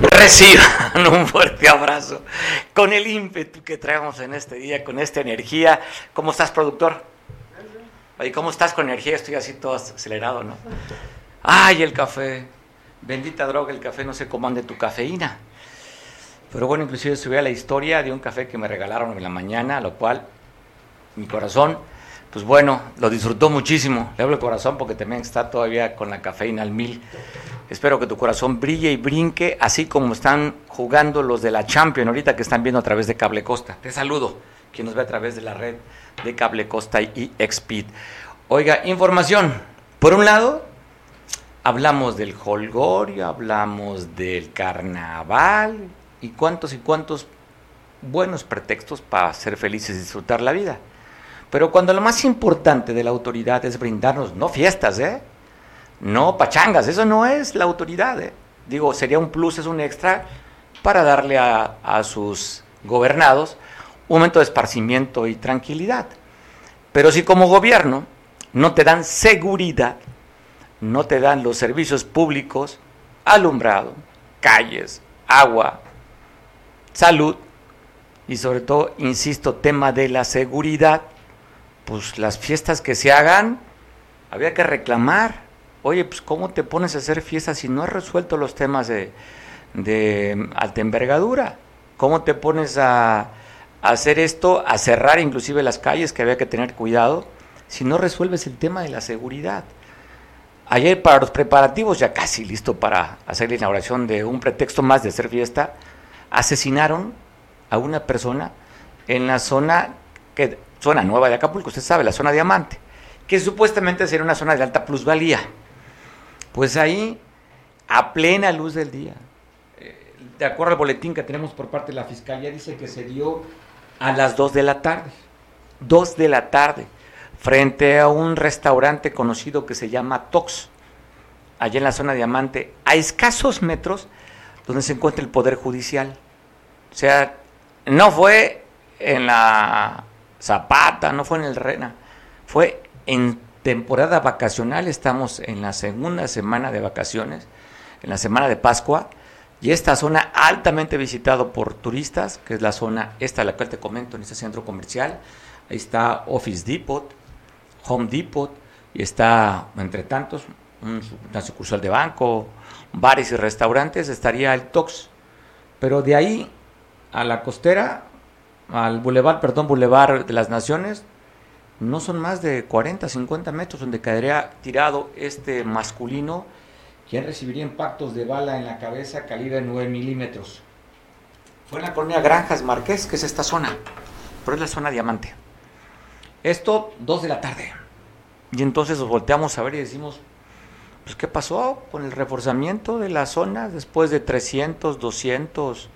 Reciban un fuerte abrazo con el ímpetu que traemos en este día, con esta energía. ¿Cómo estás, productor? ¿Y ¿cómo estás con energía? Estoy así todo acelerado, ¿no? Ay, el café. Bendita droga, el café no se comande tu cafeína. Pero bueno, inclusive subí a la historia de un café que me regalaron en la mañana, lo cual mi corazón, pues bueno, lo disfrutó muchísimo. Le hablo el corazón porque también está todavía con la cafeína al mil. Espero que tu corazón brille y brinque, así como están jugando los de la Champions ahorita que están viendo a través de Cable Costa. Te saludo, quien nos ve a través de la red de Cable Costa y Xpeed. Oiga, información. Por un lado, hablamos del holgorio, hablamos del carnaval y cuántos y cuántos buenos pretextos para ser felices y disfrutar la vida. Pero cuando lo más importante de la autoridad es brindarnos, no fiestas, ¿eh? No pachangas, eso no es la autoridad. ¿eh? Digo, sería un plus, es un extra para darle a, a sus gobernados un momento de esparcimiento y tranquilidad. Pero si como gobierno no te dan seguridad, no te dan los servicios públicos, alumbrado, calles, agua, salud y sobre todo, insisto, tema de la seguridad, pues las fiestas que se hagan, había que reclamar oye, pues ¿cómo te pones a hacer fiestas si no has resuelto los temas de, de alta envergadura? ¿Cómo te pones a, a, hacer esto, a cerrar inclusive las calles, que había que tener cuidado, si no resuelves el tema de la seguridad? Ayer para los preparativos, ya casi listo para hacer la inauguración de un pretexto más de hacer fiesta, asesinaron a una persona en la zona, que, zona nueva de Acapulco, usted sabe, la zona diamante, que supuestamente sería una zona de alta plusvalía. Pues ahí, a plena luz del día, eh, de acuerdo al boletín que tenemos por parte de la Fiscalía, dice que se dio a las 2 de la tarde. 2 de la tarde, frente a un restaurante conocido que se llama Tox, allá en la zona Diamante, a escasos metros donde se encuentra el Poder Judicial. O sea, no fue en la Zapata, no fue en el Rena, fue en temporada vacacional, estamos en la segunda semana de vacaciones, en la semana de Pascua, y esta zona altamente visitado por turistas, que es la zona esta la cual te comento en este centro comercial, ahí está Office Depot, Home Depot, y está, entre tantos, un, una sucursal de banco, bares y restaurantes, estaría el Tox. Pero de ahí a la costera, al bulevar, perdón, Boulevard de las Naciones, no son más de 40, 50 metros donde caería tirado este masculino, quien recibiría impactos de bala en la cabeza calibre 9 milímetros. Fue en la colonia Granjas Marqués, que es esta zona, pero es la zona diamante. Esto, 2 de la tarde. Y entonces nos volteamos a ver y decimos, pues ¿qué pasó con el reforzamiento de la zona después de 300, 200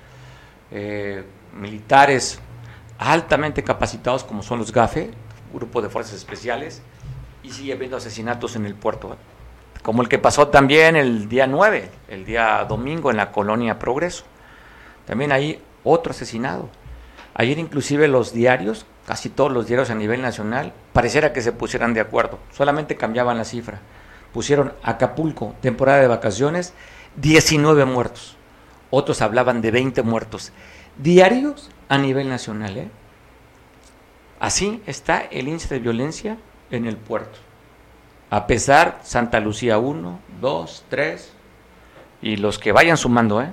eh, militares altamente capacitados como son los GAFE? grupo de fuerzas especiales y sigue habiendo asesinatos en el puerto, como el que pasó también el día 9, el día domingo en la colonia Progreso. También hay otro asesinado. Ayer inclusive los diarios, casi todos los diarios a nivel nacional, pareciera que se pusieran de acuerdo, solamente cambiaban la cifra. Pusieron Acapulco, temporada de vacaciones, 19 muertos. Otros hablaban de 20 muertos. Diarios a nivel nacional, ¿eh? Así está el índice de violencia en el puerto. A pesar, Santa Lucía 1, 2, 3, y los que vayan sumando, ¿eh?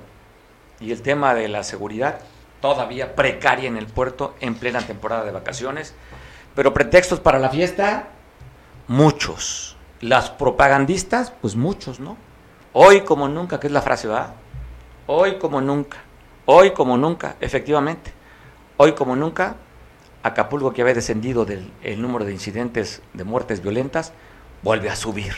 Y el tema de la seguridad todavía precaria en el puerto en plena temporada de vacaciones. Pero pretextos para la fiesta, muchos. Las propagandistas, pues muchos, ¿no? Hoy como nunca, que es la frase, ¿verdad? Hoy como nunca, hoy como nunca, efectivamente. Hoy como nunca Acapulco, que había descendido del el número de incidentes de muertes violentas, vuelve a subir.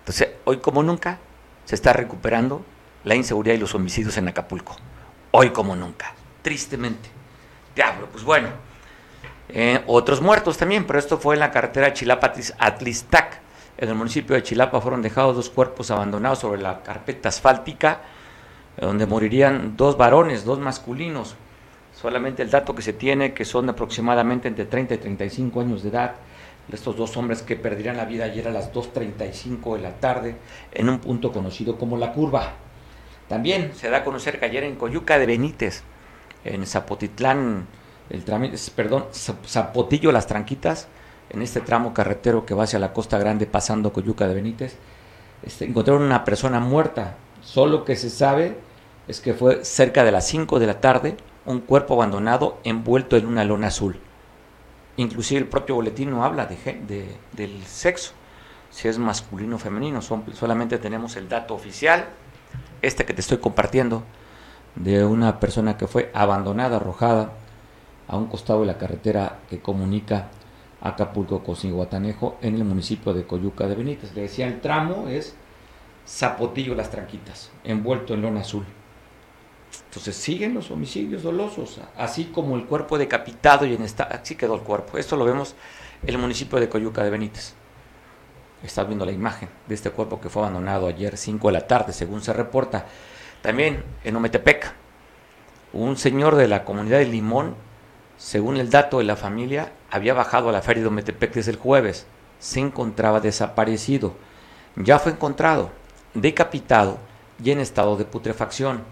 Entonces, hoy como nunca, se está recuperando la inseguridad y los homicidios en Acapulco. Hoy como nunca, tristemente. diablo. Pues bueno, eh, otros muertos también, pero esto fue en la carretera Chilapa-Atlistac. En el municipio de Chilapa fueron dejados dos cuerpos abandonados sobre la carpeta asfáltica, donde morirían dos varones, dos masculinos. Solamente el dato que se tiene, que son aproximadamente entre 30 y 35 años de edad, estos dos hombres que perderían la vida ayer a las 2.35 de la tarde en un punto conocido como La Curva. También se da a conocer que ayer en Coyuca de Benítez, en Zapotitlán, el perdón, Zapotillo Las Tranquitas, en este tramo carretero que va hacia la Costa Grande pasando Coyuca de Benítez, este, encontraron una persona muerta. Solo que se sabe es que fue cerca de las 5 de la tarde un cuerpo abandonado envuelto en una lona azul. Inclusive el propio boletín no habla de, del sexo, si es masculino o femenino, solamente tenemos el dato oficial, este que te estoy compartiendo, de una persona que fue abandonada, arrojada a un costado de la carretera que comunica Acapulco con Ciguatanejo en el municipio de Coyuca de Benítez. Le decía, el tramo es Zapotillo Las Tranquitas, envuelto en lona azul. Entonces siguen los homicidios dolosos, así como el cuerpo decapitado y en esta, así quedó el cuerpo. Esto lo vemos en el municipio de Coyuca de Benítez. Está viendo la imagen de este cuerpo que fue abandonado ayer 5 de la tarde, según se reporta. También en Ometepec, un señor de la comunidad de Limón según el dato de la familia, había bajado a la feria de Ometepec desde el jueves. Se encontraba desaparecido. Ya fue encontrado, decapitado y en estado de putrefacción.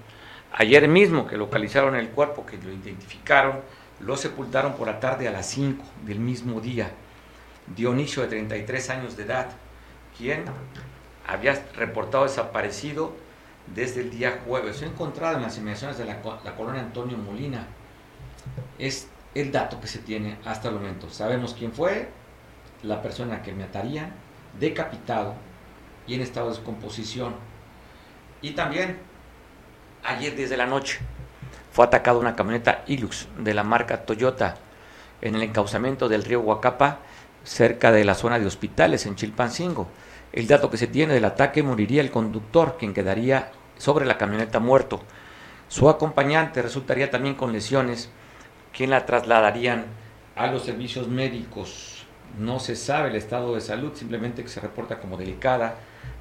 Ayer mismo que localizaron el cuerpo, que lo identificaron, lo sepultaron por la tarde a las 5 del mismo día. Dionisio, de 33 años de edad, quien había reportado desaparecido desde el día jueves. Fue encontrado en las inmediaciones de la, colonia Antonio Molina. Es el dato que se tiene hasta el momento. Sabemos quién fue, la persona que me ataría, decapitado y en estado de descomposición. Y también, ayer desde la noche, fue atacada una camioneta Hilux de la marca Toyota en el encauzamiento del río Huacapa, cerca de la zona de hospitales en Chilpancingo. El dato que se tiene del ataque moriría el conductor, quien quedaría sobre la camioneta muerto. Su acompañante resultaría también con lesiones ¿Quién la trasladarían a los servicios médicos. No se sabe el estado de salud, simplemente que se reporta como delicada.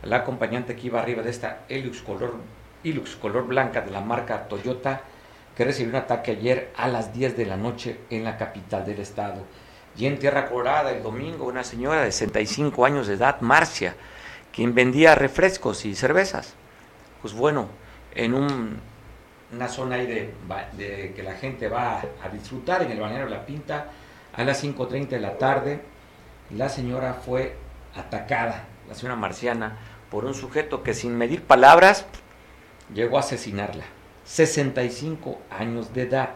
La acompañante que iba arriba de esta Hilux color, Hilux color blanca de la marca Toyota, que recibió un ataque ayer a las 10 de la noche en la capital del estado. Y en Tierra Colorada, el domingo, una señora de 65 años de edad, Marcia, quien vendía refrescos y cervezas. Pues bueno, en un una zona ahí de, que la gente va a disfrutar en el balneario La Pinta a las 5.30 de la tarde. La señora fue atacada, la señora marciana, por un sujeto que sin medir palabras llegó a asesinarla. 65 años de edad.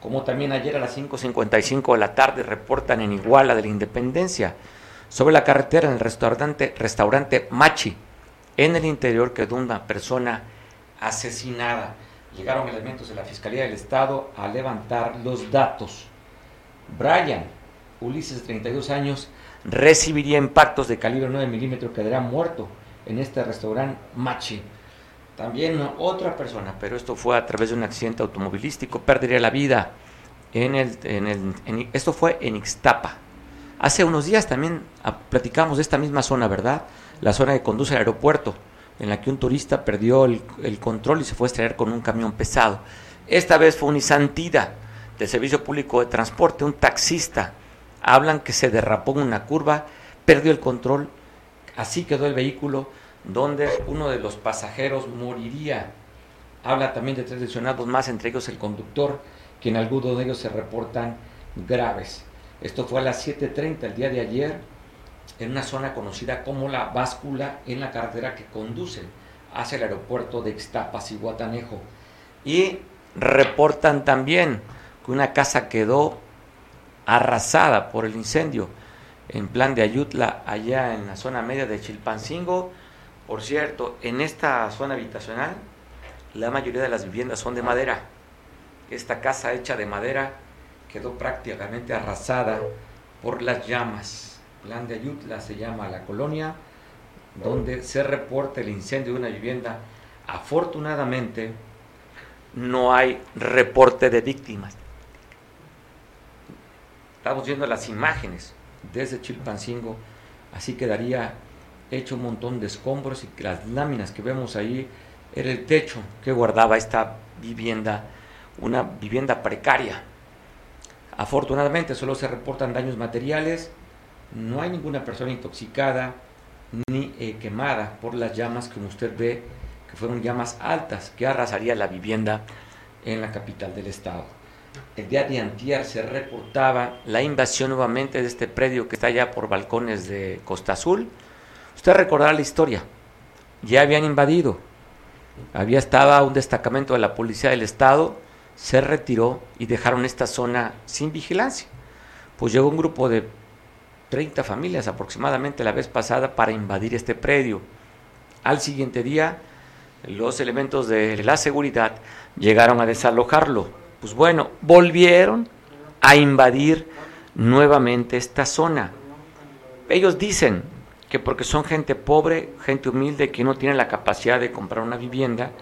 Como también ayer a las 5.55 de la tarde reportan en Iguala de la Independencia, sobre la carretera en el restaurante, restaurante Machi, en el interior quedó una persona asesinada llegaron elementos de la Fiscalía del Estado a levantar los datos. Brian, Ulises, de 32 años, recibiría impactos de calibre 9 milímetros, quedará muerto en este restaurante Machi. También otra persona, pero esto fue a través de un accidente automovilístico, perdería la vida. En el, en el, esto fue en Ixtapa. Hace unos días también ah, platicamos de esta misma zona, ¿verdad? La zona que conduce al aeropuerto en la que un turista perdió el, control y se fue a estrellar con un camión pesado. Esta vez fue un Isantida del Servicio Público de Transporte, un taxista. Hablan que se derrapó en una curva, perdió el control, así quedó el vehículo donde uno de los pasajeros moriría. Habla también de tres lesionados más, entre ellos el conductor, que en algunos de ellos se reportan graves. Esto fue a las 7.30 el día de ayer en una zona conocida como la báscula en la carretera que conduce hacia el aeropuerto de Ixtapas y Guatanejo. Y reportan también que una casa quedó arrasada por el incendio en plan de Ayutla, allá en la zona media de Chilpancingo. Por cierto, en esta zona habitacional, la mayoría de las viviendas son de madera. Esta casa hecha de madera quedó prácticamente arrasada por las llamas. Plan de Ayutla se llama la colonia, donde se reporta el incendio de una vivienda. Afortunadamente, no hay reporte de víctimas. Estamos viendo las imágenes desde Chilpancingo, así quedaría hecho un montón de escombros y las láminas que vemos ahí era el techo que guardaba esta vivienda, una vivienda precaria. Afortunadamente solo se reportan daños materiales, no hay ninguna persona intoxicada ni eh, quemada por las llamas, como usted ve, que fueron llamas altas que arrasaría la vivienda en la capital del estado. El día de antier se reportaba la invasión nuevamente de este predio que está allá por balcones de Costa Azul. Usted recordará la historia. Ya habían invadido. Había estaba un destacamento de la policía del estado, se retiró y dejaron esta zona sin vigilancia. Pues llegó un grupo de 30 familias aproximadamente la vez pasada para invadir este predio. Al siguiente día, los elementos de la seguridad llegaron a desalojarlo. Pues bueno, volvieron a invadir nuevamente esta zona. Ellos dicen que porque son gente pobre, gente humilde, que no tiene la capacidad de comprar una vivienda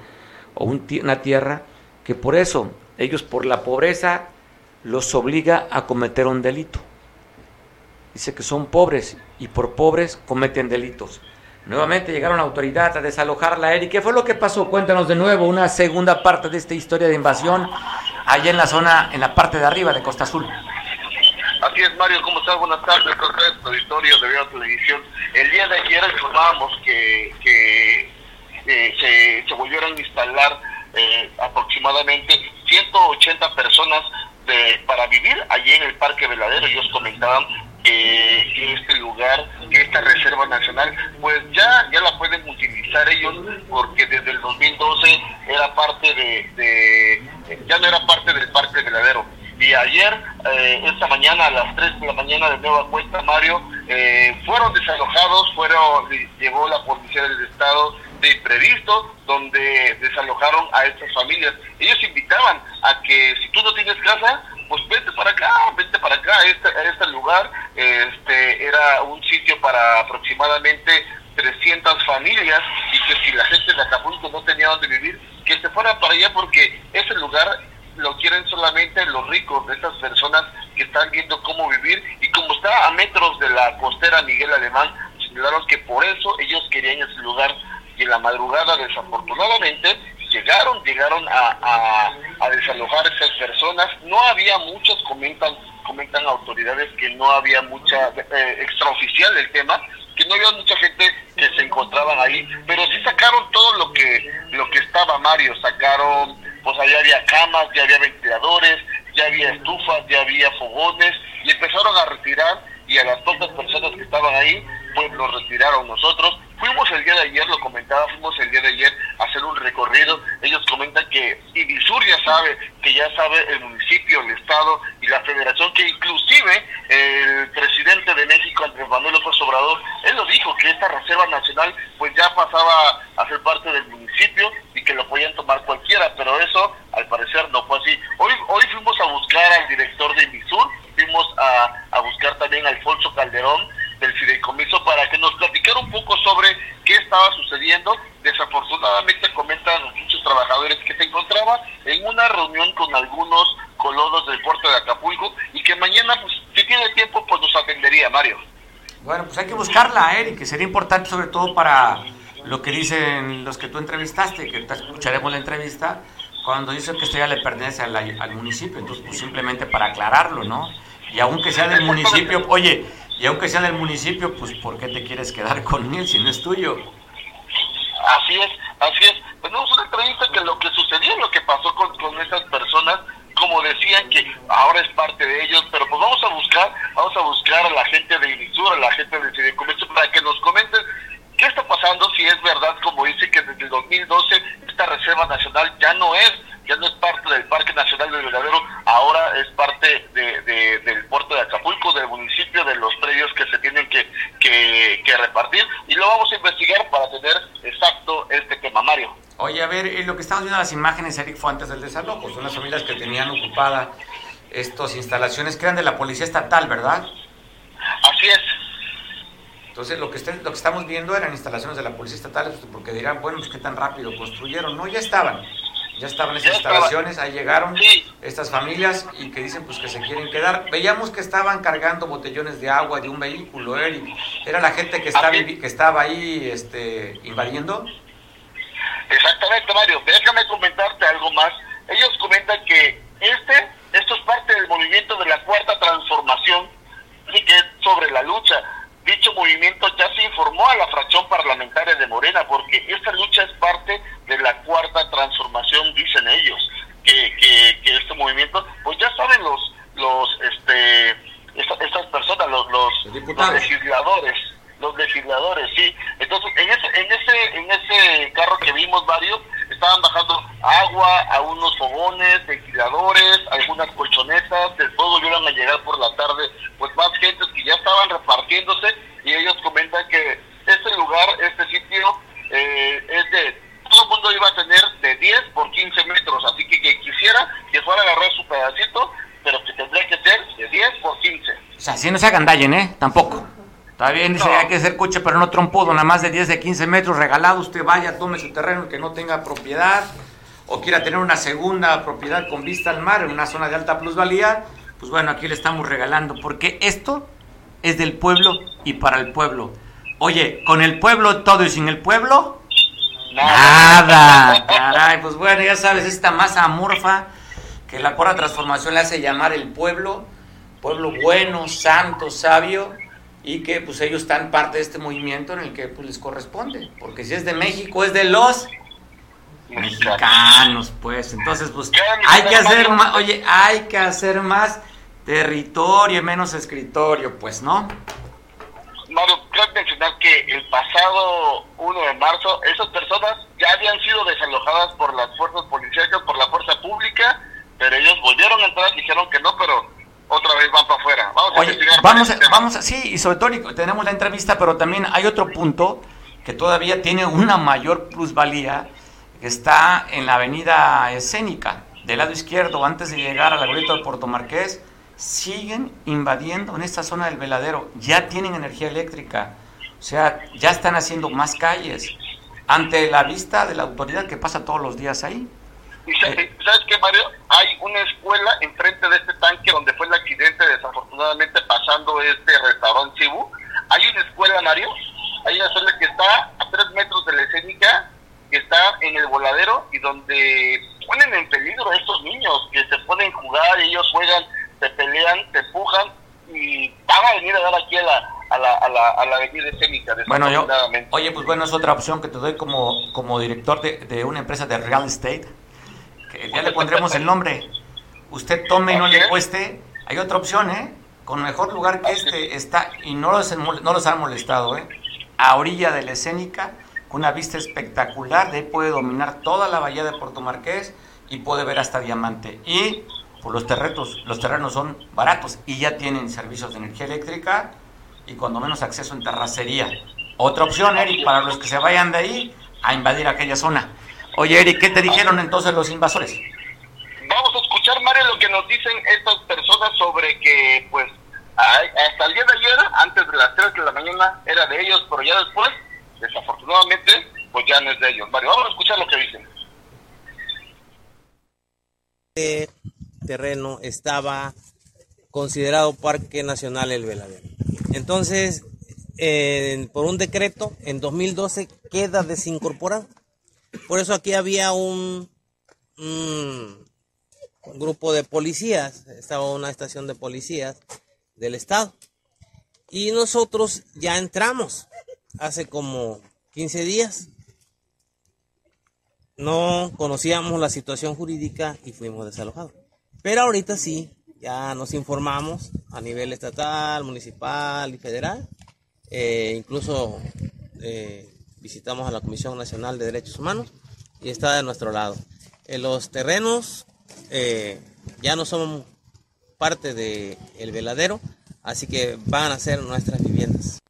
o una tierra, que por eso ellos por la pobreza los obliga a cometer un delito dice que son pobres y por pobres cometen delitos. Nuevamente llegaron la autoridad a desalojarla, ¿Y ¿Qué fue lo que pasó? Cuéntanos de nuevo una segunda parte de esta historia de invasión allá en la zona, en la parte de arriba de Costa Azul. Así es, Mario, ¿cómo estás? Buenas tardes, correcto, auditorio de Veo Televisión. El día de ayer informábamos que, que eh, se, volvieron a instalar eh, aproximadamente 180 personas de, para vivir allí en el Parque Veladero. Ellos comentaban que este lugar, que esta reserva nacional, pues ya, ya la pueden utilizar ellos porque desde el 2012 era parte de, ya no era parte del Parque Veladero. Y ayer, eh, esta mañana, a las 3 de la mañana de nueva cuenta, Mario, eh, fueron desalojados, fueron, llegó la policía del Estado de imprevisto, donde desalojaron a estas familias. Ellos invitaban a que si tú no tienes casa, pues vete para acá, vete para acá, este, este lugar este era un sitio para aproximadamente 300 familias y que si la gente de Acapulco no tenía donde vivir, que se fuera para allá porque ese lugar lo quieren solamente los ricos, de esas personas que están viendo cómo vivir. Y como está a metros de la costera Miguel Alemán, señalaron que por eso ellos querían ese lugar. Y en la madrugada desafortunadamente llegaron, llegaron a, a, desalojar esas personas. No había muchos, comentan, comentan autoridades que no había mucha eh, extraoficial el tema, que no había mucha gente que se encontraban ahí, pero sí sacaron todo lo que lo que estaba Mario, sacaron, pues allá había camas, ya había ventiladores, ya había estufas, ya había fogones y empezaron a retirar y a las pocas personas que estaban ahí, pues los retiraron nosotros. Fuimos el día de ayer, lo comentaba, fuimos el día de ayer hacer un recorrido. Ellos comentan que Ibisur ya sabe, que ya sabe el municipio, el estado y la federación, que inclusive el presidente de México, Andrés Manuel López Obrador, él lo dijo, que esta reserva nacional pues ya pasaba a ser parte del municipio y que lo podían tomar cualquiera, pero eso al parecer no fue así. Hoy, hoy fuimos a buscar al director de Ibisur, fuimos a, a buscar también a Alfonso Calderón, del fideicomiso para que nos platicara un poco sobre qué estaba sucediendo. Desafortunadamente comentan muchos trabajadores que se encontraba en una reunión con algunos colonos del puerto de Acapulco y que mañana, pues, si tiene tiempo, pues nos atendería, Mario. Bueno, pues hay que buscarla, Eric, que sería importante sobre todo para lo que dicen los que tú entrevistaste, que escucharemos la entrevista, cuando dicen que esto ya le pertenece al, al municipio, entonces pues simplemente para aclararlo, ¿no? Y aunque sea del municipio, oye, y aunque sea del municipio, pues ¿por qué te quieres quedar con él si no es tuyo? Así es, así es. Tenemos una entrevista que lo que sucedió, lo que pasó con, con esas personas, como decían que ahora es parte de ellos, pero pues vamos a buscar, vamos a buscar a la gente de Inisur, a la gente de Fideicomiso, para que nos comenten qué está pasando, si es verdad, como dice que desde el 2012 esta Reserva Nacional ya no es ya no es parte del Parque Nacional del Verdadero, ahora es parte de, del puerto de Acapulco, del municipio, de los predios que se tienen que, que, repartir, y lo vamos a investigar para tener exacto este tema, Mario. Oye, a ver, eh, lo que estamos viendo en las imágenes, Eric, fue antes del desalojo, son las familias que tenían ocupada estas instalaciones que eran de la Policía Estatal, ¿verdad? Así es. Entonces, lo que, lo que estamos viendo eran instalaciones de la Policía Estatal, porque dirán, bueno, pues qué tan rápido construyeron. No, ya estaban Ya estaban esas instalaciones, ahí llegaron estas familias y que dicen pues que se quieren quedar. Veíamos que estaban cargando botellones de agua de un vehículo, Eric. ¿Era la gente que estaba, que estaba ahí este, invadiendo? Exactamente, Mario. Déjame comentarte algo más. Ellos comentan que este, esto es parte del movimiento de la cuarta transformación, y que es sobre la lucha. Dicho movimiento ya se informó a la fracción parlamentaria de Morena, porque esta lucha es parte de la cuarta transformación, dicen ellos, que, que, este movimiento, pues ya saben los, los, este, estas personas, los, los, los legisladores, los legisladores, sí. Entonces, en ese, en ese, en ese carro que vimos varios, estaban bajando agua a unos fogones, ventiladores, algunas colchonetas, después volvieron a llegar por la tarde, pues más gentes que ya estaban repartiéndose y ellos comentan que este lugar, este sitio, eh, es de, todo el mundo iba a tener de 10 por 15 metros, así que quien quisiera que fuera a agarrar su pedacito, pero que tendría que ser de 10 por 15. O sea, si no se agandallen, ¿eh? Tampoco. Está bien, dice, hay que ser coche, pero no trompudo, nada más de 10, de 15 metros regalado. Usted vaya, tome su terreno que no tenga propiedad o quiera tener una segunda propiedad con vista al mar en una zona de alta plusvalía. Pues bueno, aquí le estamos regalando, porque esto es del pueblo y para el pueblo. Oye, con el pueblo todo y sin el pueblo, nada. Caray, pues bueno, ya sabes, esta masa amorfa que la pura transformación le hace llamar el pueblo, pueblo bueno, santo, sabio y que pues ellos están parte de este movimiento en el que pues les corresponde, porque si es de México es de los mexicanos, pues. Entonces, pues hay que hacer más, oye, hay que hacer más territorio y menos escritorio, pues, ¿no? Mario, quiero mencionar que el pasado 1 de marzo esas personas ya habían sido desalojadas por las fuerzas policiales, por la fuerza pública, pero ellos volvieron a entrar dijeron que no, pero otra vez van para afuera. Vamos Oye, a vamos, a, vamos a, sí, y sobre todo tenemos la entrevista, pero también hay otro punto que todavía tiene una mayor plusvalía, que está en la avenida escénica, del lado izquierdo, antes de llegar al aeropuerto de Puerto Marqués, siguen invadiendo en esta zona del veladero, ya tienen energía eléctrica, o sea, ya están haciendo más calles, ante la vista de la autoridad que pasa todos los días ahí. Y sabes, qué, Mario, hay una escuela enfrente de este tanque donde fue el accidente, desafortunadamente pasando este restaurante Cibu. Hay una escuela, Mario, hay una escuela que está a tres metros de la escénica, que está en el voladero y donde ponen en peligro a estos niños que se pueden jugar, ellos juegan, se pelean, se empujan y van a venir a dar aquí a la, a la, a la, a la avenida escénica. Bueno, yo, oye, pues bueno, es otra opción que te doy como, como director de, de una empresa de real estate ya le pondremos el nombre. Usted tome y no le cueste. Hay otra opción, ¿eh? Con mejor lugar que este está, y no los, no los han molestado, ¿eh? A orilla de la escénica, con una vista espectacular, de ahí puede dominar toda la bahía de Puerto Marqués y puede ver hasta Diamante. Y por los terrenos, los terrenos son baratos y ya tienen servicios de energía eléctrica y cuando menos acceso en terracería. Otra opción, Eric, para los que se vayan de ahí a invadir aquella zona. Oye, Eric, ¿qué te dijeron entonces los invasores? Vamos a escuchar, Mario, lo que nos dicen estas personas sobre que, pues, hasta el día de ayer, antes de las 3 de la mañana, era de ellos, pero ya después, desafortunadamente, pues ya no es de ellos. Mario, vamos a escuchar lo que dicen. Este terreno estaba considerado Parque Nacional El Veladero. Entonces, por un decreto, en 2012 queda desincorporado. Por eso aquí había un, grupo de policías, estaba una estación de policías del estado. Y nosotros ya entramos hace como 15 días. No conocíamos la situación jurídica y fuimos desalojados. Pero ahorita sí, ya nos informamos a nivel estatal, municipal y federal. Eh, incluso eh, visitamos a la Comisión Nacional de Derechos Humanos y está de nuestro lado. En los terrenos eh, ya no son parte del el veladero, así que van a ser nuestras viviendas.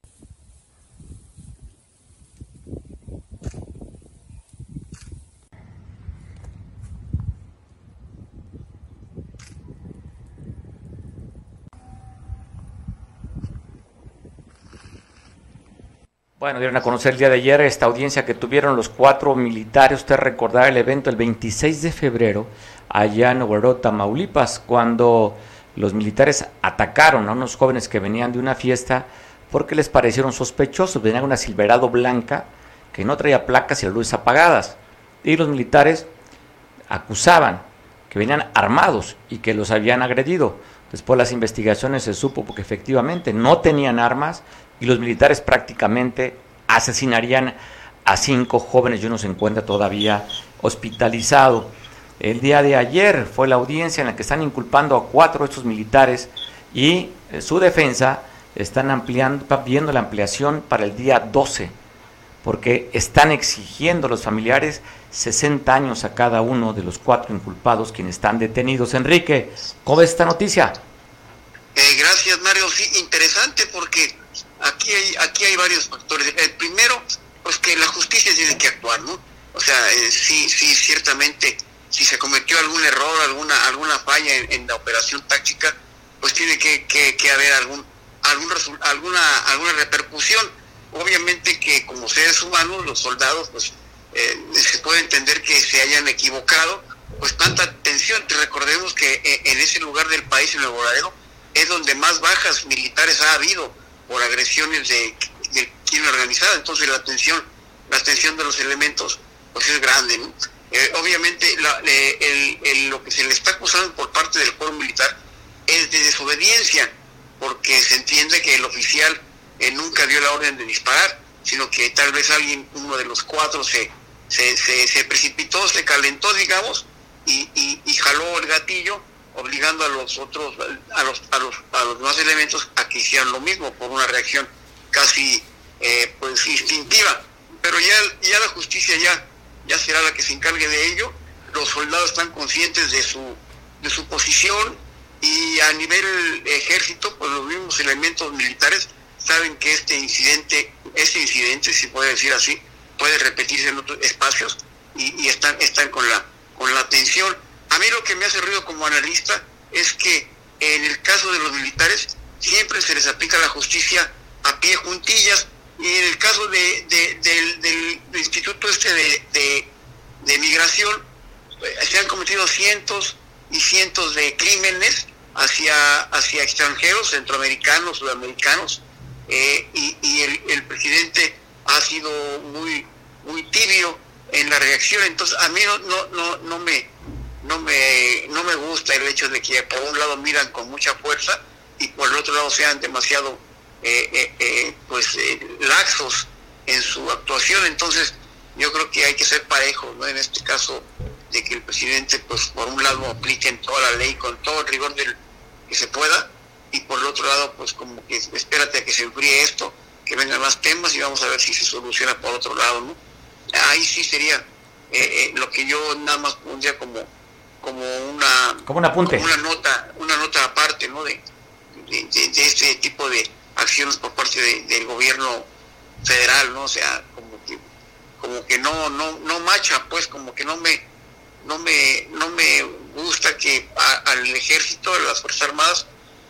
Bueno, dieron a conocer el día de ayer esta audiencia que tuvieron los cuatro militares. Usted recordará el evento el 26 de febrero allá en Obrero, Tamaulipas, cuando los militares atacaron a unos jóvenes que venían de una fiesta porque les parecieron sospechosos. Venían una Silverado blanca que no traía placas y las luces apagadas. Y los militares acusaban que venían armados y que los habían agredido. Después las investigaciones se supo porque efectivamente no tenían armas y los militares prácticamente asesinarían a cinco jóvenes y uno se encuentra todavía hospitalizado. El día de ayer fue la audiencia en la que están inculpando a cuatro de estos militares y eh, su defensa están ampliando, viendo la ampliación para el día 12, porque están exigiendo los familiares 60 años a cada uno de los cuatro inculpados quienes están detenidos. Enrique, ¿cómo ves esta noticia? Eh, gracias, Mario. Sí, interesante porque aquí hay, aquí hay varios factores. El primero, pues que la justicia tiene que actuar, ¿no? O sea, eh, sí, sí, ciertamente, si se cometió algún error, alguna, alguna falla en, la operación táctica, pues tiene que, que, haber algún, algún alguna, alguna repercusión. Obviamente que como seres humanos, los soldados, pues eh, se puede entender que se hayan equivocado, pues tanta tensión. Recordemos que eh, en ese lugar del país, en el Boradero, es donde más bajas militares ha habido por agresiones de, de crimen organizada. Entonces la tensión, la tensión de los elementos, pues es grande. Eh, obviamente lo que se le está acusando por parte del cuerpo militar es de desobediencia, porque se entiende que el oficial nunca dio la orden de disparar, sino que tal vez alguien, uno de los cuatro, se, se, se, precipitó, se calentó, digamos, y, y, jaló el gatillo, obligando a los otros, a los, a los, a los demás elementos a que hicieran lo mismo por una reacción casi eh, pues instintiva. Pero ya, ya la justicia ya, ya será la que se encargue de ello. Los soldados están conscientes de su, de su posición y a nivel ejército, pues los mismos elementos militares saben que este incidente, este incidente, si puede decir así, puede repetirse en otros espacios y, están, están con la, con la atención. A mí lo que me hace ruido como analista es que en el caso de los militares siempre se les aplica la justicia a pie juntillas. Y en el caso de, del, instituto este de, migración eh, se han cometido cientos y cientos de crímenes hacia, hacia extranjeros, centroamericanos, sudamericanos, eh, y, y el, el, presidente ha sido muy muy tibio en la reacción, entonces a mí no, no, no, no me no me no me gusta el hecho de que por un lado miran con mucha fuerza y por el otro lado sean demasiado eh, eh, eh, pues laxos en su actuación entonces yo creo que hay que ser parejos ¿no? en este caso de que el presidente pues por un lado aplique en toda la ley con todo el rigor del que se pueda y por el otro lado pues como que espérate a que se enfríe esto que vengan más temas y vamos a ver si se soluciona por otro lado no ahí sí sería eh, eh, lo que yo nada más pondría como como una como una nota una nota aparte no de, de, este tipo de acciones por parte del gobierno federal no o sea como que como que no no no macha pues como que no me no me no me gusta que al ejército a las fuerzas armadas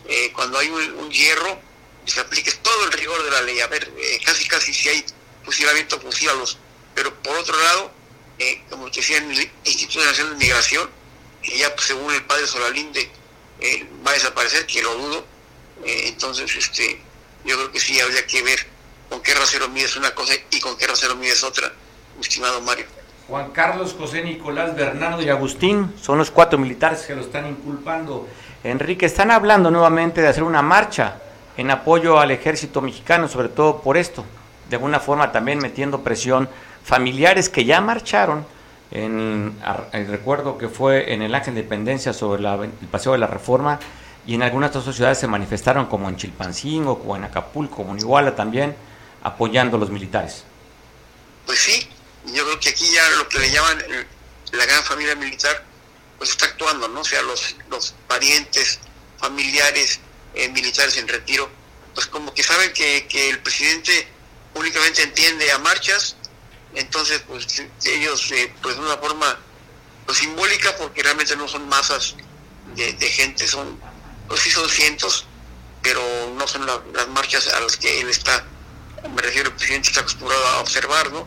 eh, cuando hay un, hierro se aplique todo el rigor de la ley. A ver casi casi si hay fusilamiento fusil a los pero por otro lado, eh, como te decía, en el Instituto Nacional de Migración, que ya pues, según el padre Solalinde eh, va a desaparecer, que lo dudo, eh, entonces este yo creo que sí habría que ver con qué rasero mides una cosa y con qué rasero mides otra, estimado Mario. Juan Carlos, José Nicolás, Bernardo y Agustín son los cuatro militares que lo están inculpando. Enrique, están hablando nuevamente de hacer una marcha en apoyo al ejército mexicano, sobre todo por esto, de alguna forma también metiendo presión familiares que ya marcharon, en, el recuerdo que fue en el Ángel de Independencia sobre el Paseo de la Reforma, y en algunas otras ciudades se manifestaron, como en Chilpancingo, como en Acapulco, como en Iguala también, apoyando a los militares. Pues sí, yo creo que aquí ya lo que le llaman la gran familia militar, pues está actuando, ¿no? O sea, los, los parientes, familiares, eh, militares en retiro, pues como que saben que, que el presidente únicamente entiende a marchas, entonces pues ellos eh, pues de una forma pues, simbólica porque realmente no son masas de, gente son pues sí son cientos pero no son las marchas a las que él está me refiero, el presidente está acostumbrado a observar, ¿no?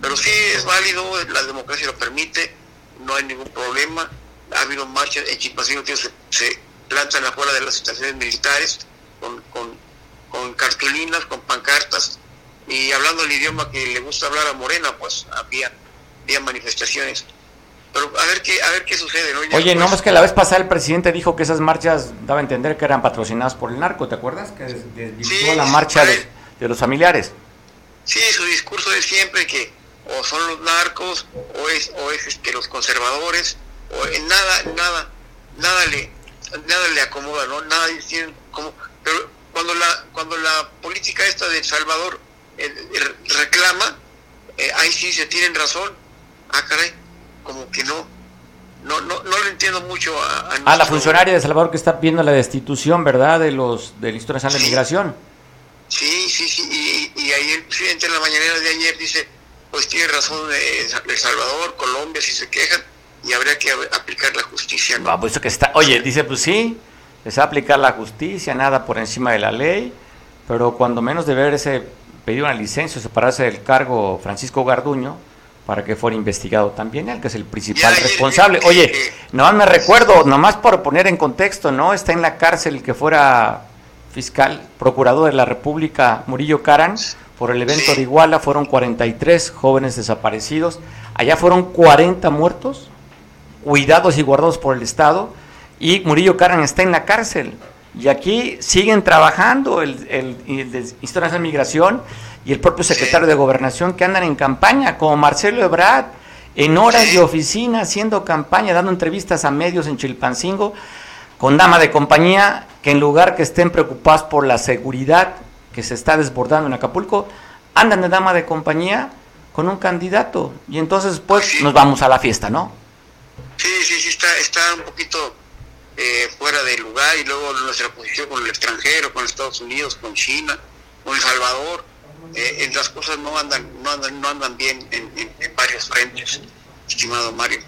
Pero sí es válido, la democracia lo permite, no hay ningún problema. Ha habido marchas, en Chilpancingo se, se lanzan afuera de las estaciones militares con, con cartulinas, con pancartas, y hablando el idioma que le gusta hablar a Morena, pues había, había manifestaciones. Pero a ver qué, a ver qué sucede. ¿no? Oye, no más que la vez pasada el presidente dijo que esas marchas daba a entender que eran patrocinadas por el narco, ¿te acuerdas? Que des- desvirtuó Sí, la marcha de, de los familiares. Sí, su discurso es siempre que o son los narcos o es o es este, los conservadores o en nada nada nada le nada le acomoda, no nada tienen como pero cuando la cuando la política esta de El Salvador eh, eh, reclama eh, ahí sí se tienen razón. Ah, caray, como que no no no no lo entiendo mucho a, a Ah, la funcionaria de Salvador que está pidiendo la destitución, ¿verdad? De los del Instituto Nacional de. Migración. Sí, sí, sí, y, y ahí el presidente en la mañanera de ayer dice, pues tiene razón eh, El Salvador, Colombia, si se quejan, y habría que aplicar la justicia. ¿no? Ah, pues eso que está. Oye, dice, pues sí, les va a aplicar la justicia, nada por encima de la ley, pero cuando menos debe haberse pedido una licencia o separarse del cargo Francisco Garduño para que fuera investigado también él, que es el principal Ya responsable. Oye, nomás me recuerdo, nomás por poner en contexto, ¿no? Está en la cárcel el que fuera fiscal, procurador de la República, Murillo Caran, por el evento de Iguala, fueron 43 jóvenes desaparecidos, allá fueron 40 muertos, cuidados y guardados por el Estado, y Murillo Caran está en la cárcel. Y aquí siguen trabajando el, el, el de Migración y el propio secretario de Gobernación que andan en campaña, como Marcelo Ebrard, en horas de oficina haciendo campaña, dando entrevistas a medios en Chilpancingo, con dama de compañía, que en lugar que estén preocupados por la seguridad que se está desbordando en Acapulco, andan de dama de compañía con un candidato. Y entonces, pues, nos vamos a la fiesta, ¿no? Sí, sí, sí, está, está un poquito eh, fuera de lugar y luego nuestra posición con el extranjero, con Estados Unidos, con China, con El Salvador, eh, las cosas no andan, no andan, no andan bien en, en- en varios frentes, estimado Mario.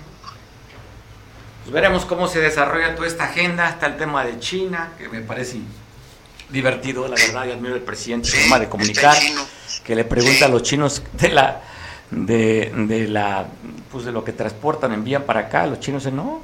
Pues veremos cómo se desarrolla toda esta agenda, está el tema de China, que me parece divertido, la verdad, yo admiro al presidente, su Sí, forma de está comunicar, que le pregunta Sí. a los chinos de la de, de la pues de lo que transportan, envían para acá, los chinos dicen, no,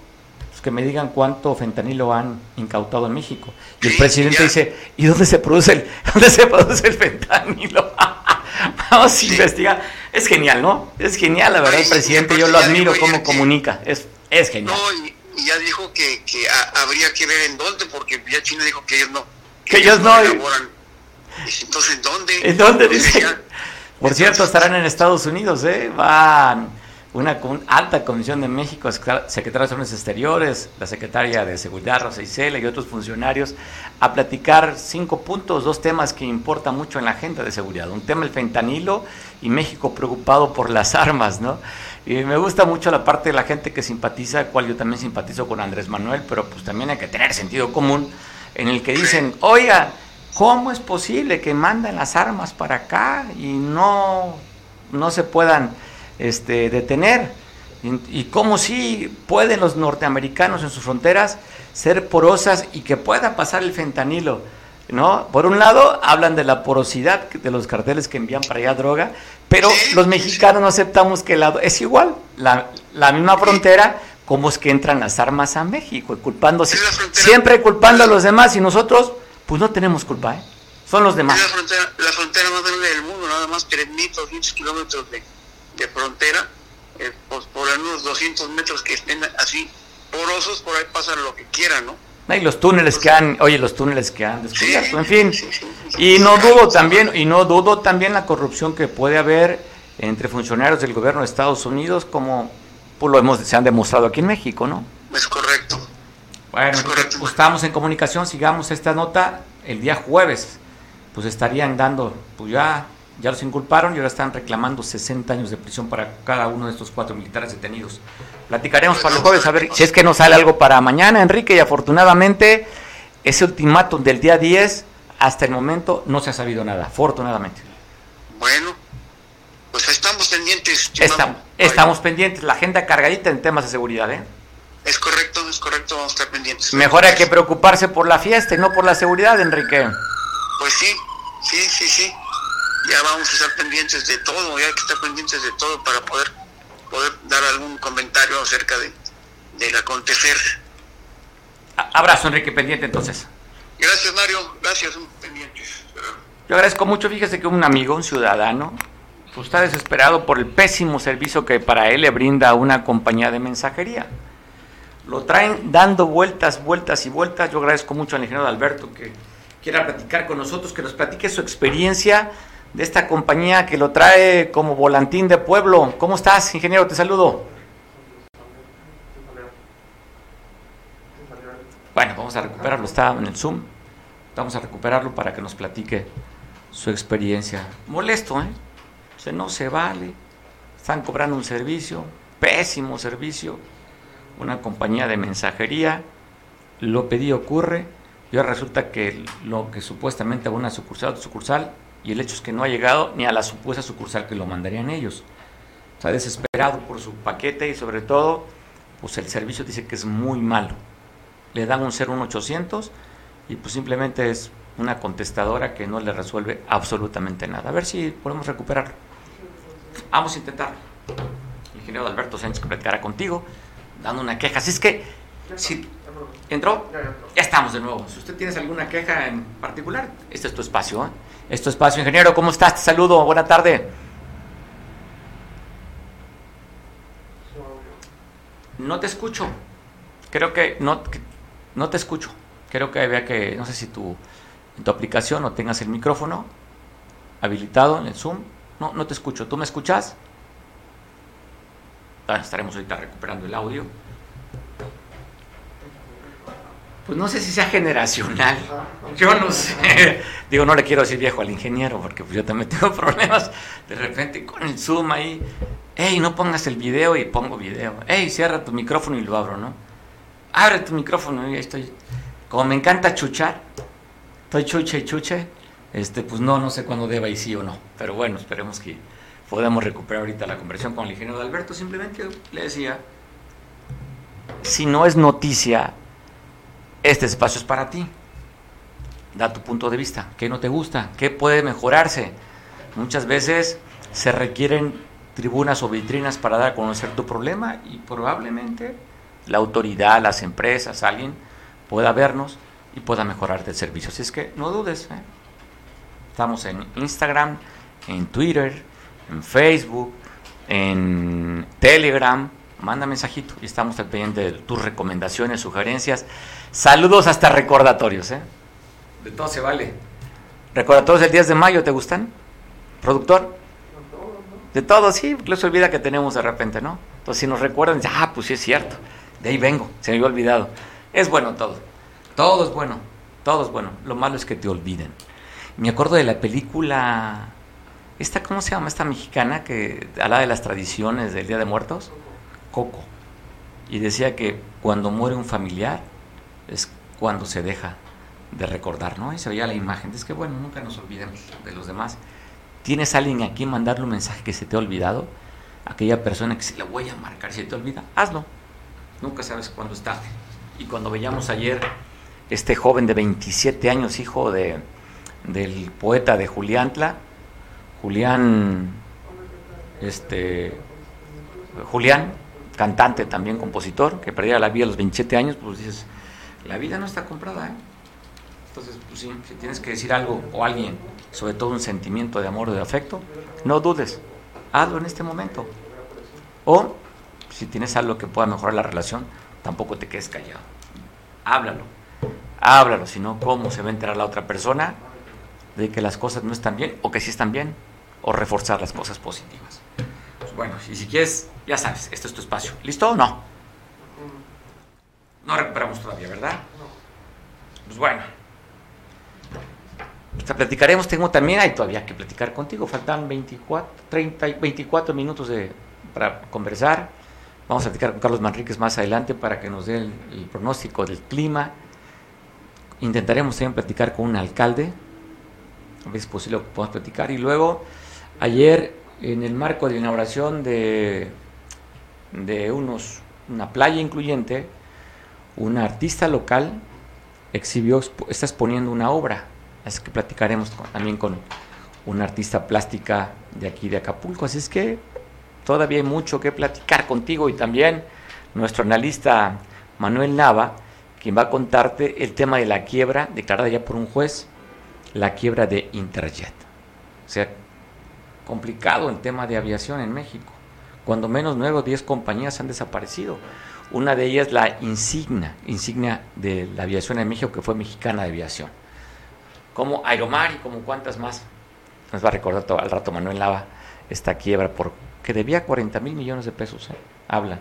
pues que me digan cuánto fentanilo han incautado en México. Y el presidente ya. dice, ¿y dónde se produce el, dónde se produce el fentanilo? Vamos a investigar. Es genial, ¿no? Es genial, la verdad, el presidente, yo lo admiro cómo comunica. Es, es genial. No, y, y ya dijo que, que ha- habría que ver en dónde, porque ya China dijo que ellos no. Que ellos no, elaboran. Entonces, ¿en dónde? ¿En dónde Entonces, dice? ya- Por cierto, estarán en Estados Unidos, ¿eh? Van una alta comisión de México, secretaria de Relaciones Exteriores, la secretaria de Seguridad, Rosa Isela, y otros funcionarios, a platicar cinco puntos, dos temas que importan mucho en la agenda de seguridad. Un tema el fentanilo y México preocupado por las armas, ¿no? Y me gusta mucho la parte de la gente que simpatiza, cual yo también simpatizo con Andrés Manuel, pero pues también hay que tener sentido común, en el que dicen, oiga, ¿cómo es posible que mandan las armas para acá y no, no se puedan este, detener? Y, y cómo sí pueden los norteamericanos en sus fronteras ser porosas y que pueda pasar el fentanilo. ¿No? Por un lado, hablan de la porosidad de los carteles que envían para allá droga, pero los mexicanos no aceptamos que la, es igual, la, la misma frontera, como es que entran las armas a México, culpándose, siempre culpando a los demás y nosotros, pues no tenemos culpa, ¿eh? Son los demás. Es la frontera, la frontera más grande del mundo, nada más 3.200 kilómetros de, de frontera, eh, pues por unos 200 metros que estén así porosos, por ahí pasan lo que quieran, ¿no? Y los túneles que han, oye, los túneles que han descubierto, en fin. Y no dudo también, y no dudo también la corrupción que puede haber entre funcionarios del gobierno de Estados Unidos, como pues, lo hemos, se han demostrado aquí en México, ¿no? Es correcto. Bueno, Es correcto. pues, estamos en comunicación, sigamos esta nota el día jueves. Pues estarían dando, pues ya, ya los inculparon y ahora están reclamando 60 años de prisión para cada uno de estos cuatro militares detenidos. Platicaremos para el jueves a ver si es que nos sale algo para mañana, Enrique, y afortunadamente ese ultimátum del día 10 hasta el momento no se ha sabido nada, afortunadamente. Bueno, pues estamos pendientes. Estamos, estamos pendientes, la agenda cargadita en temas de seguridad, ¿eh? Es correcto, es correcto, vamos a estar pendientes. Mejor hay que preocuparse por la fiesta y no por la seguridad, Enrique. Pues sí, sí, sí, sí. Ya vamos a estar pendientes de todo, ya hay que estar pendientes de todo para poder, poder dar algún comentario acerca de, del acontecer. Abrazo, Enrique, pendiente entonces. Gracias, Mario. Gracias, pendientes. Yo agradezco mucho, fíjese que un amigo, un ciudadano, pues está desesperado por el pésimo servicio que para él le brinda una compañía de mensajería. Lo traen dando vueltas, vueltas y vueltas. Yo agradezco mucho al ingeniero Alberto que quiera platicar con nosotros, que nos platique su experiencia de esta compañía que lo trae como volantín de pueblo. ¿Cómo estás, ingeniero? Te saludo. Bueno, vamos a recuperarlo, está en el Zoom. Vamos a recuperarlo para que nos platique su experiencia. Molesto, ¿eh? O no se vale. Están cobrando un servicio, pésimo servicio. Una compañía de mensajería. Lo pedí ocurre. Y ahora resulta que lo que supuestamente una sucursal, sucursal, y el hecho es que no ha llegado ni a la supuesta sucursal que lo mandarían ellos. Está desesperado por su paquete y sobre todo, pues el servicio dice que es muy malo. Le dan un 01800 y pues simplemente es una contestadora que no le resuelve absolutamente nada. A ver si podemos recuperarlo. Vamos a intentarlo. El ingeniero Alberto Sánchez platicará contigo, dando una queja. Así es que, si entró, ya estamos de nuevo. Si usted tiene alguna queja en particular, este es tu espacio. ¿eh? Este es tu espacio, ingeniero. ¿Cómo estás? Te saludo. Buena tarde. No te escucho. Creo que no, no te escucho. Creo que había que, no sé si tu, en tu aplicación o tengas el micrófono habilitado en el Zoom. No, no te escucho. ¿Tú me escuchas? Ah, estaremos ahorita recuperando el audio. Pues no sé si sea generacional. Yo no sé. Digo, no le quiero decir viejo al ingeniero, porque pues yo también tengo problemas de repente con el Zoom ahí. Ey, no pongas el video y pongo video. Ey, cierra tu micrófono y lo abro, ¿no? Abre tu micrófono y ahí estoy. Como me encanta chuchar, estoy chuche y chuche, este, pues no, no sé cuándo deba y sí o no. Pero bueno, esperemos que podamos recuperar ahorita la conversación con el ingeniero de Alberto. Simplemente le decía, si no es noticia, este espacio es para ti. Da tu punto de vista. ¿Qué no te gusta? ¿Qué puede mejorarse? Muchas veces se requieren tribunas o vitrinas para dar a conocer tu problema y probablemente la autoridad, las empresas, alguien pueda vernos y pueda mejorarte el servicio. Así es que no dudes. ¿eh? Estamos en Instagram, en Twitter, en Facebook, en Telegram. Manda mensajito y estamos al de tus recomendaciones, sugerencias. Saludos hasta recordatorios. ¿eh? De todo se vale. ¿Recordatorios del 10 de mayo te gustan? ¿Productor? De todo, sí, no se olvida que tenemos de repente, ¿no? Entonces si nos recuerdan, ah, pues sí es cierto, de ahí vengo, se me había olvidado. Es bueno todo. Todo es bueno. Todo es bueno. Lo malo es que te olviden. Me acuerdo de la película. Esta, ¿cómo se llama? Esta mexicana que habla de las tradiciones del Día de Muertos. Coco. Y decía que cuando muere un familiar es cuando se deja de recordar, ¿no? Y se veía la imagen. Es que bueno, nunca nos olvidemos de los demás. ¿Tienes alguien aquí mandarle un mensaje que se te ha olvidado? Aquella persona que se le voy a marcar, si te olvida, hazlo. Nunca sabes cuándo es tarde. Y cuando veíamos ayer este joven de 27 años, hijo de, del poeta de Juliantla, Julián, este, Julián, cantante también, compositor, que perdía la vida a los 27 años, pues dices, la vida no está comprada, ¿eh? Entonces, pues sí, si tienes que decir algo o alguien, sobre todo un sentimiento de amor o de afecto, no dudes, hazlo en este momento. O si tienes algo que pueda mejorar la relación, tampoco te quedes callado. Háblalo, háblalo, si no, ¿cómo se va a enterar la otra persona de que las cosas no están bien o que sí están bien? O reforzar las cosas positivas. Pues bueno, y si quieres, ya sabes, este es tu espacio. ¿Listo o no? No recuperamos todavía, ¿verdad? Pues bueno. Te platicaremos, tengo también, hay todavía que platicar contigo, faltan 24, 30, 24 minutos de, para conversar. Vamos a platicar con Carlos Manríquez más adelante para que nos dé el, pronóstico del clima. Intentaremos también platicar con un alcalde, a ver si es posible que podamos platicar. Y luego, ayer, en el marco de la inauguración de, de unos, una playa incluyente, una artista local exhibió, está exponiendo una obra. Así que platicaremos también con, una artista plástica de aquí de Acapulco. Así es que todavía hay mucho que platicar contigo y también nuestro analista Manuel Nava, quien va a contarte el tema de la quiebra declarada ya por un juez, la quiebra de Interjet. O sea, complicado el tema de aviación en México. Cuando menos nueve o diez compañías han desaparecido. Una de ellas la insignia, insignia de la aviación en México, que fue Mexicana de Aviación. Como Aeromar y como cuantas más. Nos va a recordar todo, al rato Manuel Lava esta quiebra por que debía 40 mil millones de pesos. ¿eh? Habla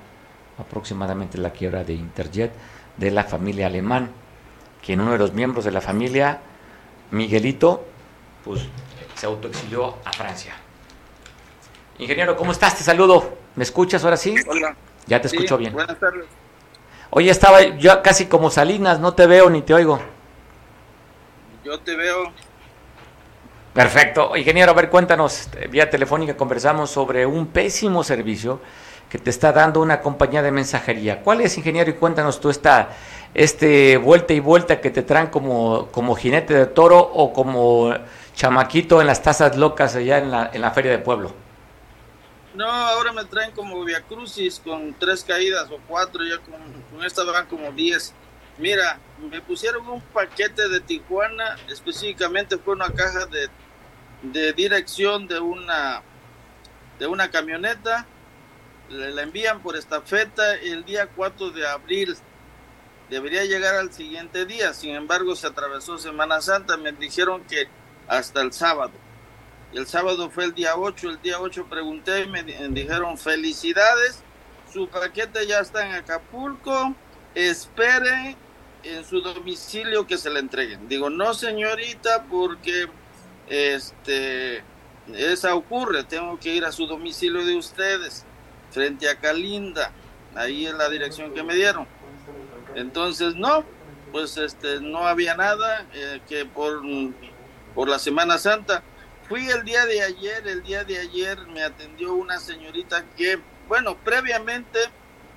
aproximadamente la quiebra de Interjet de la familia alemán, quien uno de los miembros de la familia, Miguelito, pues se autoexilió a Francia. Ingeniero, ¿cómo estás? Te saludo. ¿Me escuchas ahora sí? Hola. Ya te escucho bien. Buenas tardes. Oye, estaba yo casi como Salinas, no te veo ni te oigo. Yo te veo. Perfecto. Ingeniero, a ver, cuéntanos, eh, vía telefónica conversamos sobre un pésimo servicio que te está dando una compañía de mensajería. ¿Cuál es, ingeniero? Y cuéntanos tú esta este vuelta y vuelta que te traen como, como jinete de toro o como chamaquito en las tazas locas allá en la, en la feria de pueblo. No, ahora me traen como Via Crucis con tres caídas o cuatro, ya con, con esta van como diez. Mira, me pusieron un paquete de Tijuana, específicamente fue una caja de, de dirección de una, de una camioneta, le, la envían por estafeta el día 4 de abril. Debería llegar al siguiente día, sin embargo se atravesó Semana Santa, me dijeron que hasta el sábado. El sábado fue el día 8, el día 8 pregunté y me dijeron felicidades, su paquete ya está en Acapulco, espere en su domicilio que se le entreguen. Digo, no señorita, porque este esa ocurre, tengo que ir a su domicilio de ustedes, frente a Calinda, ahí es la dirección que me dieron. Entonces, no, pues este no había nada eh, que por, por la Semana Santa. Fui el día de ayer, el día de ayer me atendió una señorita que, bueno, previamente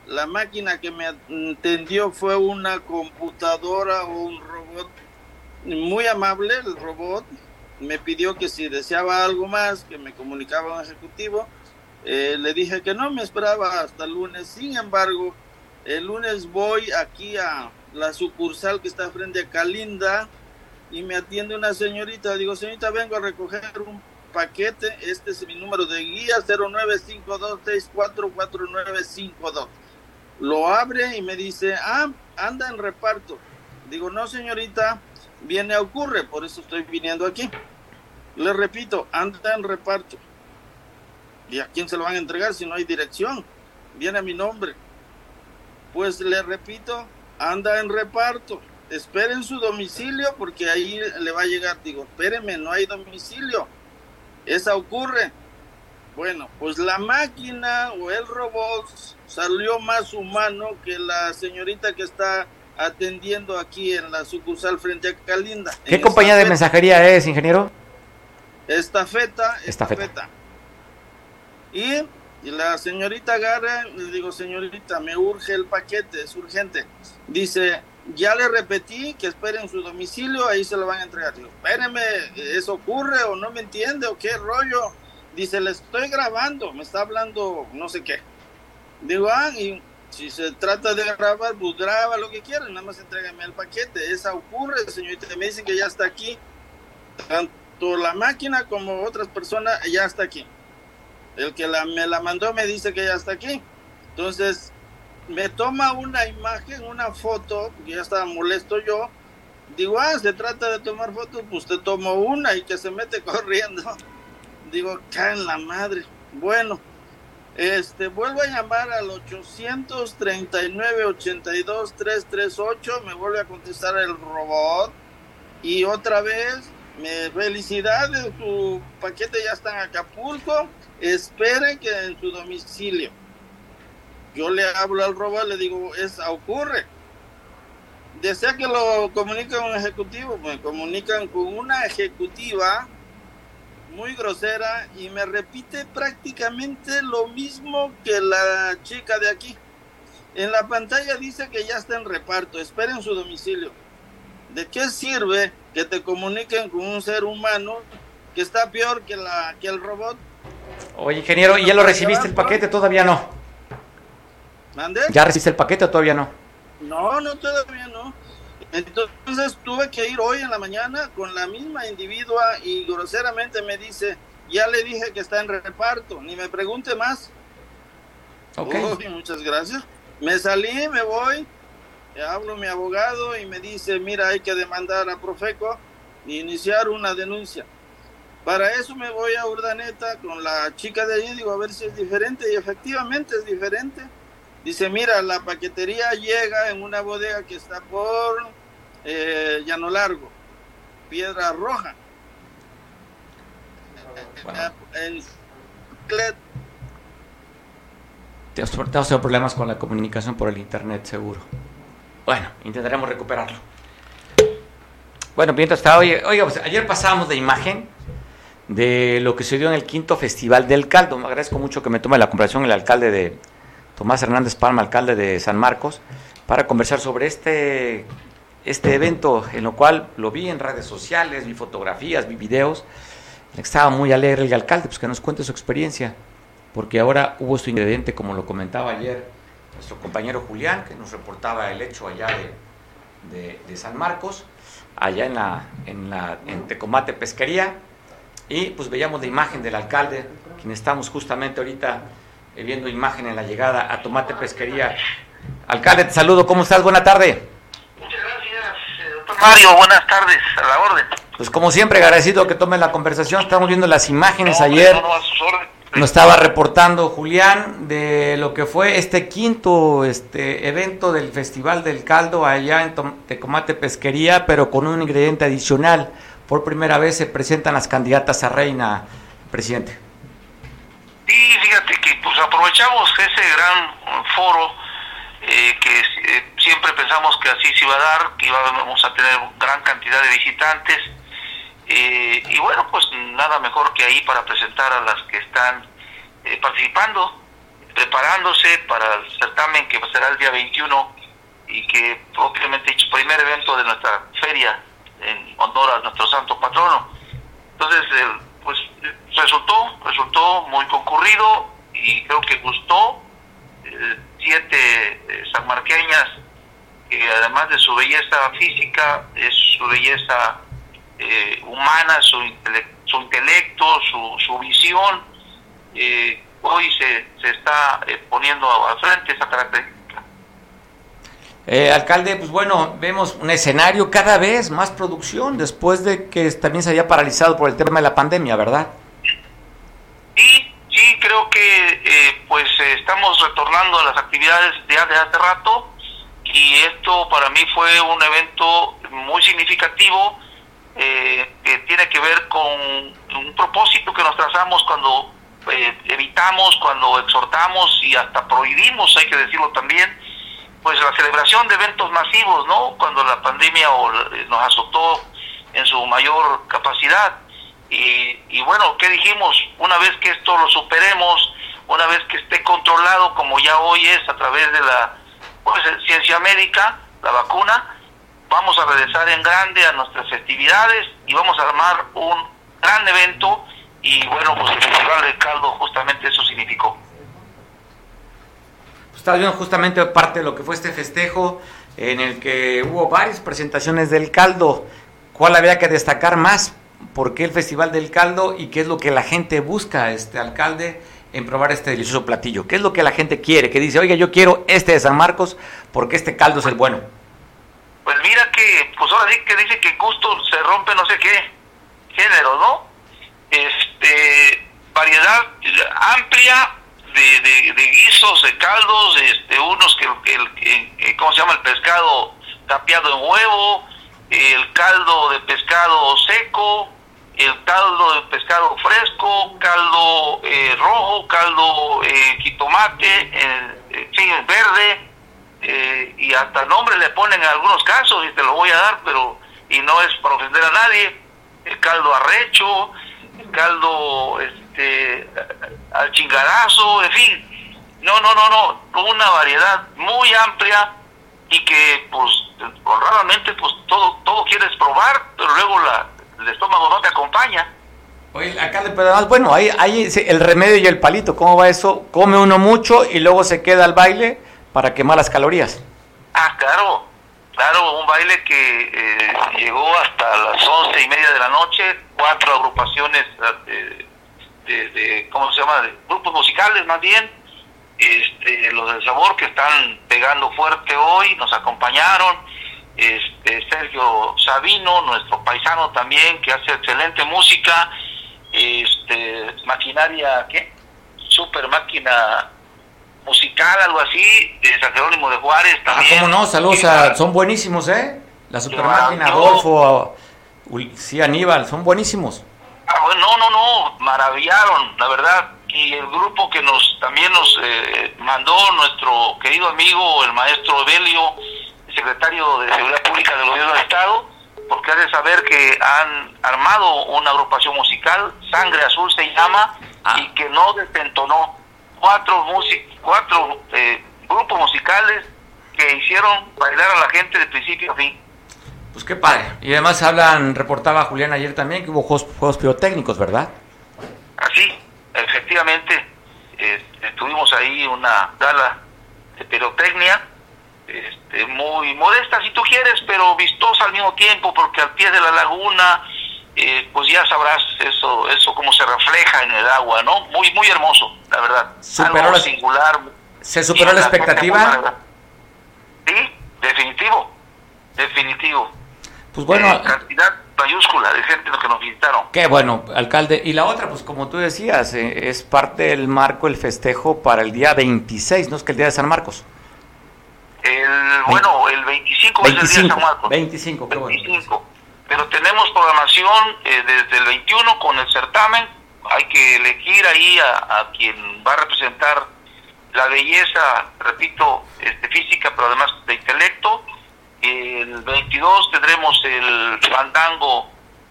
la máquina que me atendió fue una computadora o un robot muy amable, el robot. Me pidió que si deseaba algo más, que me comunicaba un ejecutivo, eh, le dije que no, me esperaba hasta el lunes, sin embargo, el lunes voy aquí a la sucursal que está frente a Calinda y me atiende una señorita, digo, señorita, vengo a recoger un paquete, este es mi número de guía, 0952644952 lo abre y me dice, ah, anda en reparto. Digo, no señorita, viene a ocurre, por eso estoy viniendo aquí. Le repito, anda en reparto. ¿Y a quién se lo van a entregar si no hay dirección? Viene a mi nombre. Pues le repito, anda en reparto. Esperen su domicilio porque ahí le va a llegar. Digo, espéreme, no hay domicilio. Esa ocurre. Bueno, pues la máquina o el robot salió más humano que la señorita que está atendiendo aquí en la sucursal frente a Calinda. ¿Qué compañía de mensajería es, ingeniero? Estafeta, Estafeta. estafeta. Y, y la señorita agarra, le digo, señorita, me urge el paquete, es urgente. Dice, ya le repetí que esperen su domicilio, ahí se lo van a entregar. Digo, espéreme, ¿eso ocurre o no me entiende o qué rollo? Dice, le estoy grabando, me está hablando no sé qué. Digo, ah, y si se trata de grabar, pues graba lo que quieran, nada más entrégame el paquete. Esa ocurre, señorita, me dicen que ya está aquí. Tanto la máquina como otras personas ya está aquí. El que la, me la mandó me dice que ya está aquí. Entonces, me toma una imagen, una foto, porque ya estaba molesto yo. Digo, ah, se trata de tomar fotos, pues te tomo una y que se mete corriendo. Digo, cae en la madre. Bueno, este, vuelvo a llamar al 839-82-338, me vuelve a contestar el robot y otra vez, me felicidades, su paquete ya está en Acapulco, espere que en su domicilio. Yo le hablo al robot, le digo, es ocurre. Desea que lo comunique un ejecutivo, me comunican con una ejecutiva muy grosera y me repite prácticamente lo mismo que la chica de aquí. En la pantalla dice que ya está en reparto, esperen su domicilio. ¿De qué sirve que te comuniquen con un ser humano que está peor que, la, que el robot. Oye, ingeniero, ¿y ya lo recibiste el paquete? Todavía no. ¿Mande? ¿Ya recibiste el paquete o todavía no? No, no, todavía no. Entonces tuve que ir hoy en la mañana con la misma individua y groseramente me dice, ya le dije que está en reparto, ni me pregunte más. Ok. Uy, muchas gracias. Me salí, me voy, hablo a mi abogado y me dice, mira, hay que demandar a Profeco y iniciar una denuncia. Para eso me voy a Urdaneta con la chica de allí, digo, a ver si es diferente, y efectivamente es diferente. Dice, mira, la paquetería llega en una bodega que está por eh, Llano Largo, Piedra Roja. En Clet- Te has te has tenido problemas con la comunicación por el internet, seguro. Bueno, intentaremos recuperarlo. Bueno, mientras está, oye, oiga, pues, ayer pasábamos de imagen de lo que se dio en el quinto Festival del Caldo. Me agradezco mucho que me tome la comparación el alcalde de Tomás Hernández Palma, alcalde de San Marcos, para conversar sobre este, este evento, en lo cual lo vi en redes sociales, vi fotografías, vi videos. Estaba muy alegre el alcalde, pues que nos cuente su experiencia porque ahora hubo su ingrediente, como lo comentaba ayer nuestro compañero Julián, que nos reportaba el hecho allá de, de- de San Marcos, allá en la, en la en Tecomate Pesquería, y pues veíamos la imagen del alcalde, quien estamos justamente ahorita viendo imagen en la llegada a Tomate Pesquería. Alcalde, te saludo, ¿cómo estás? Buena tarde. Muchas gracias, eh, doctor Mario. Buenas tardes, a la orden. Pues como siempre, agradecido que tome la conversación, estamos viendo las imágenes No, ayer. no. Nos estaba reportando Julián de lo que fue este quinto este evento del Festival del Caldo allá en Tecomate Pesquería, pero con un ingrediente adicional. Por primera vez se presentan las candidatas a reina, presidente. Sí, fíjate que pues aprovechamos ese gran foro eh, que eh, siempre pensamos que así se iba a dar, que íbamos a tener gran cantidad de visitantes. eh, y bueno, pues nada mejor que ahí para presentar a las que están eh, participando, preparándose para el certamen que será el día 21 y que propiamente dicho, primer evento de nuestra feria en honor a nuestro santo patrono. Entonces, eh, pues resultó, resultó muy concurrido y creo que gustó. Eh, siete eh, sanmarqueñas que además de su belleza física, es su belleza eh, humana, su, intele- su intelecto, su, su visión, eh, hoy se, se está eh, poniendo al frente esa característica. Eh, alcalde, pues bueno, vemos un escenario cada vez más producción después de que también se había paralizado por el tema de la pandemia, ¿verdad? Sí, sí, creo que eh, pues eh, estamos retornando a las actividades de hace hace rato y esto para mí fue un evento muy significativo eh, que tiene que ver con un propósito que nos trazamos cuando eh, evitamos, cuando exhortamos y hasta prohibimos, hay que decirlo también, pues la celebración de eventos masivos, ¿no? Cuando la pandemia eh, nos azotó en su mayor capacidad. Y, y bueno, ¿qué dijimos? Una vez que esto lo superemos, una vez que esté controlado, como ya hoy es a través de la pues, ciencia médica, la vacuna, vamos a regresar en grande a nuestras festividades y vamos a armar un gran evento y bueno, pues el Festival del Caldo justamente eso significó. Estás viendo justamente parte de lo que fue este festejo en el que hubo varias presentaciones del caldo. ¿Cuál había que destacar más? ¿Por qué el Festival del Caldo y qué es lo que la gente busca, este alcalde, en probar este delicioso platillo? ¿Qué es lo que la gente quiere? Que dice, oiga, yo quiero este de San Marcos porque este caldo es el bueno. Pues mira que, pues ahora sí que dice que gusto se rompe no sé qué género, ¿no? Este, variedad amplia de, de, guisos, de caldos, este, unos que, el, que- ¿cómo se llama? El pescado tapiado en huevo, el caldo de pescado seco, el caldo de pescado fresco, caldo eh, rojo, caldo eh, jitomate, eh, en fin, verde, eh, y hasta nombre le ponen en algunos casos, y te lo voy a dar, pero y no es para ofender a nadie, el caldo arrecho, el caldo este al chingarazo, en fin, no, no, no, no, una variedad muy amplia y que pues honradamente pues todo todo quieres probar, pero luego la, el estómago no te acompaña. Oye, pero además, bueno, ahí, ahí el remedio y el palito, ¿cómo va eso? Come uno mucho y luego se queda al baile para quemar las calorías. Ah, claro, claro, un baile que eh, llegó hasta las once y media de la noche, cuatro agrupaciones eh, de, de, ¿cómo se llama?, de grupos musicales más bien, este, los del sabor que están pegando fuerte hoy, nos acompañaron, este, Sergio Sabino, nuestro paisano también, que hace excelente música, este, maquinaria, ¿qué? Super máquina musical, algo así, de San Jerónimo de Juárez Ah, también. ¿cómo no? Saludos, a- son buenísimos, ¿eh? La super máquina. Adolfo, sí, Aníbal, son buenísimos. Ah, bueno, no, no, no, maravillaron, la verdad. Y el grupo que nos también nos eh, mandó nuestro querido amigo, el maestro Evelio, secretario de Seguridad Pública del Gobierno del Estado, porque has de saber que han armado una agrupación musical, Sangre Azul se llama, Ah. y que no desentonó cuatro, music cuatro eh, grupos musicales que hicieron bailar a la gente de principio a fin. Pues qué padre. Y además hablan, reportaba Julián ayer también que hubo juegos, juegos pirotécnicos, ¿verdad? Así, efectivamente, eh, tuvimos ahí una gala de pirotecnia, este, muy modesta si tú quieres, pero vistosa al mismo tiempo, porque al pie de la laguna, eh, pues ya sabrás eso, eso cómo se refleja en el agua, ¿no? Muy, muy hermoso, la verdad. Superó Algo la- singular. ¿Se superó la expectativa? Sí, definitivo, definitivo. Pues bueno, Eh, cantidad mayúscula de gente que nos visitaron. Qué bueno, alcalde. Y la otra, pues como tú decías, eh, es parte del marco el festejo para el día 26, ¿no? Es que el día de San Marcos. El, bueno, el 25, es el día de 25, San Marcos. 25, qué bueno. 25. Pero tenemos programación eh, desde el 21 con el certamen. Hay que elegir ahí a, a quien va a representar la belleza, repito, este, física, pero además de intelecto. El 22 tendremos el fandango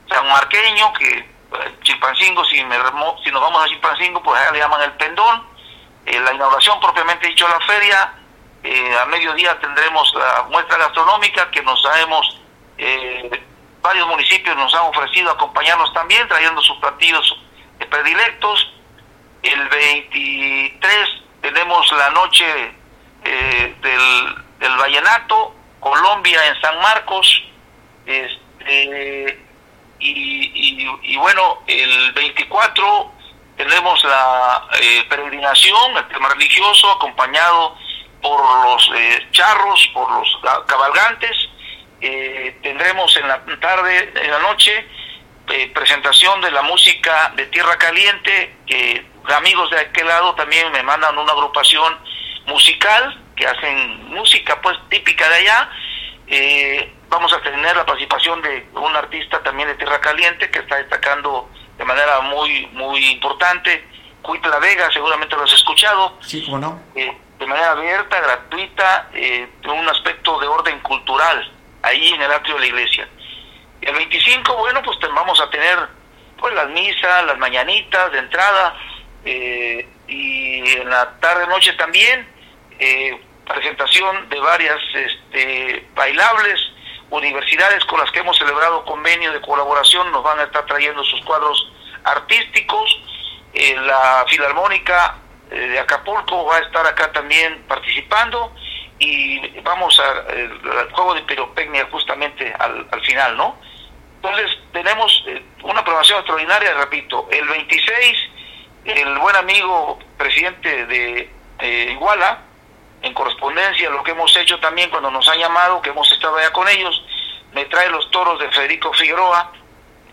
sanmarqueño, que eh, Chilpancingo, si, me remo- si nos vamos a Chilpancingo, pues allá le llaman el pendón. Eh, la inauguración propiamente dicho la feria. Eh, a mediodía tendremos la muestra gastronómica que nos sabemos eh, varios municipios nos han ofrecido acompañarnos también trayendo sus platillos predilectos. El 23 tenemos la noche eh, del, del vallenato, Colombia en San Marcos. Este, y, y- y bueno, el 24 tenemos la eh, peregrinación, el tema religioso, acompañado por los eh, charros, por los ca- cabalgantes. Eh, tendremos en la tarde, en la noche, eh, presentación de la música de Tierra Caliente, que amigos de aquel lado también me mandan una agrupación musical que hacen música pues típica de allá. Eh, vamos a tener la participación de un artista también de Tierra Caliente que está destacando de manera muy muy importante, Cuitla Vega, seguramente lo has escuchado Sí, cómo no. De manera abierta, gratuita, eh, un aspecto de orden cultural, ahí en el atrio de la iglesia. El 25, bueno, pues vamos a tener pues las misas, las mañanitas de entrada, eh, y en la tarde-noche también, eh, presentación de varias este, bailables, universidades con las que hemos celebrado convenio de colaboración, nos van a estar trayendo sus cuadros artísticos, eh, la Filarmónica de Acapulco va a estar acá también participando y vamos a el, al juego de pirotecnia justamente al, al final, ¿no? Entonces tenemos eh, una programación extraordinaria, repito, el 26 el buen amigo presidente de eh, Iguala, en correspondencia a lo que hemos hecho también cuando nos han llamado, que hemos estado allá con ellos, me trae los toros de Federico Figueroa,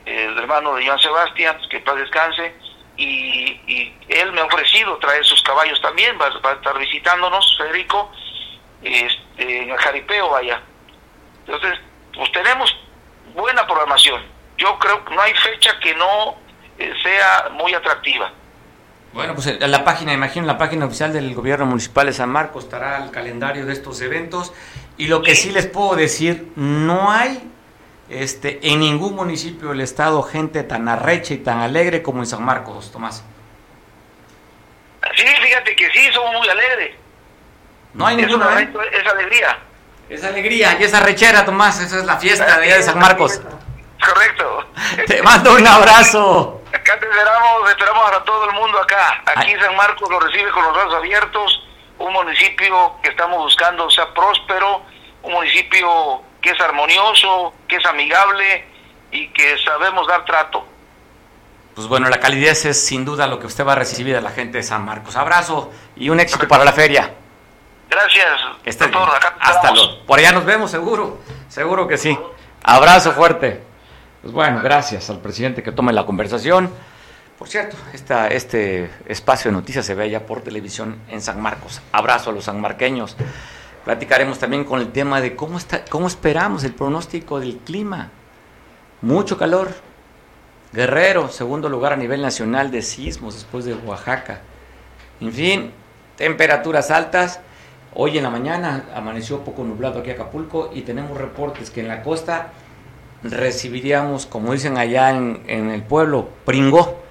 el hermano de Joan Sebastián, que paz descanse, y, y él me ha ofrecido traer sus caballos también, va, va a estar visitándonos, Federico, este, en el jaripeo, vaya. Entonces, pues tenemos buena programación. Yo creo que no hay fecha que no eh, sea muy atractiva. Bueno, pues en la página, imagino, la página oficial del gobierno municipal de San Marcos estará el calendario de estos eventos. Y lo que sí les puedo decir, no hay este, en ningún municipio del estado gente tan arrecha y tan alegre como en San Marcos, Tomás. Sí, fíjate que sí, somos muy alegres. No hay Es, ninguna, una- ¿eh? es alegría. Esa alegría y esa rechera, Tomás, esa es la fiesta de de San Marcos. Correcto. Te mando un abrazo. Acá te esperamos, esperamos a todo el mundo acá. Aquí San Marcos lo recibe con los brazos abiertos, un municipio que estamos buscando sea próspero, un municipio que es armonioso, que es amigable y que sabemos dar trato. Pues bueno, la calidez es sin duda lo que usted va a recibir de la gente de San Marcos. Abrazo y un éxito para la feria. Gracias, doctor. Hasta luego. Por allá nos vemos, seguro. Seguro que sí. Abrazo fuerte. Pues bueno, gracias al presidente que tome la conversación. Por cierto, esta, este espacio de noticias se ve ya por televisión en San Marcos. Abrazo a los sanmarqueños. Platicaremos también con el tema de cómo, está, cómo esperamos el pronóstico del clima. Mucho calor. Guerrero, segundo lugar a nivel nacional de sismos después de Oaxaca. En fin, temperaturas altas. Hoy en la mañana amaneció poco nublado aquí Acapulco y tenemos reportes que en la costa recibiríamos, como dicen allá en, en el pueblo, pringó.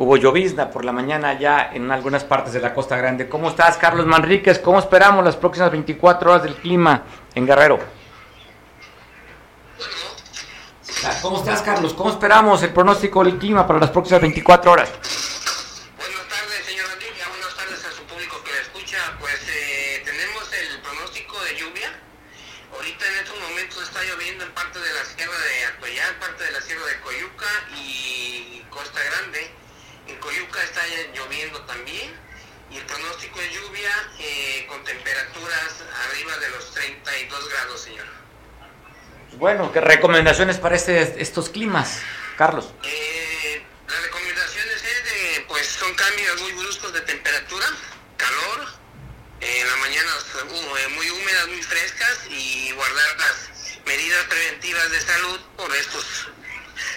Hubo llovizna por la mañana ya en algunas partes de la Costa Grande. ¿Cómo estás, Carlos Manríquez? ¿Cómo esperamos las próximas 24 horas del clima en Guerrero? ¿Cómo estás, Carlos? ¿Cómo esperamos el pronóstico del clima para las próximas 24 horas? Buenas tardes, señor Andrés. Buenas tardes a su público que le escucha. Pues eh, tenemos el pronóstico de lluvia. Ahorita en estos momentos está lloviendo en parte de la sierra de Atoyán, parte de la sierra de Coyuca y Costa Grande. En Coyuca está lloviendo también y el pronóstico de lluvia eh, con temperaturas arriba de los 32 grados, señor. Bueno, ¿qué recomendaciones para este, estos climas, Carlos? Eh, las recomendaciones es de, pues son cambios muy bruscos de temperatura, calor, en la mañana uh, muy húmedas, muy frescas y guardar las medidas preventivas de salud por estos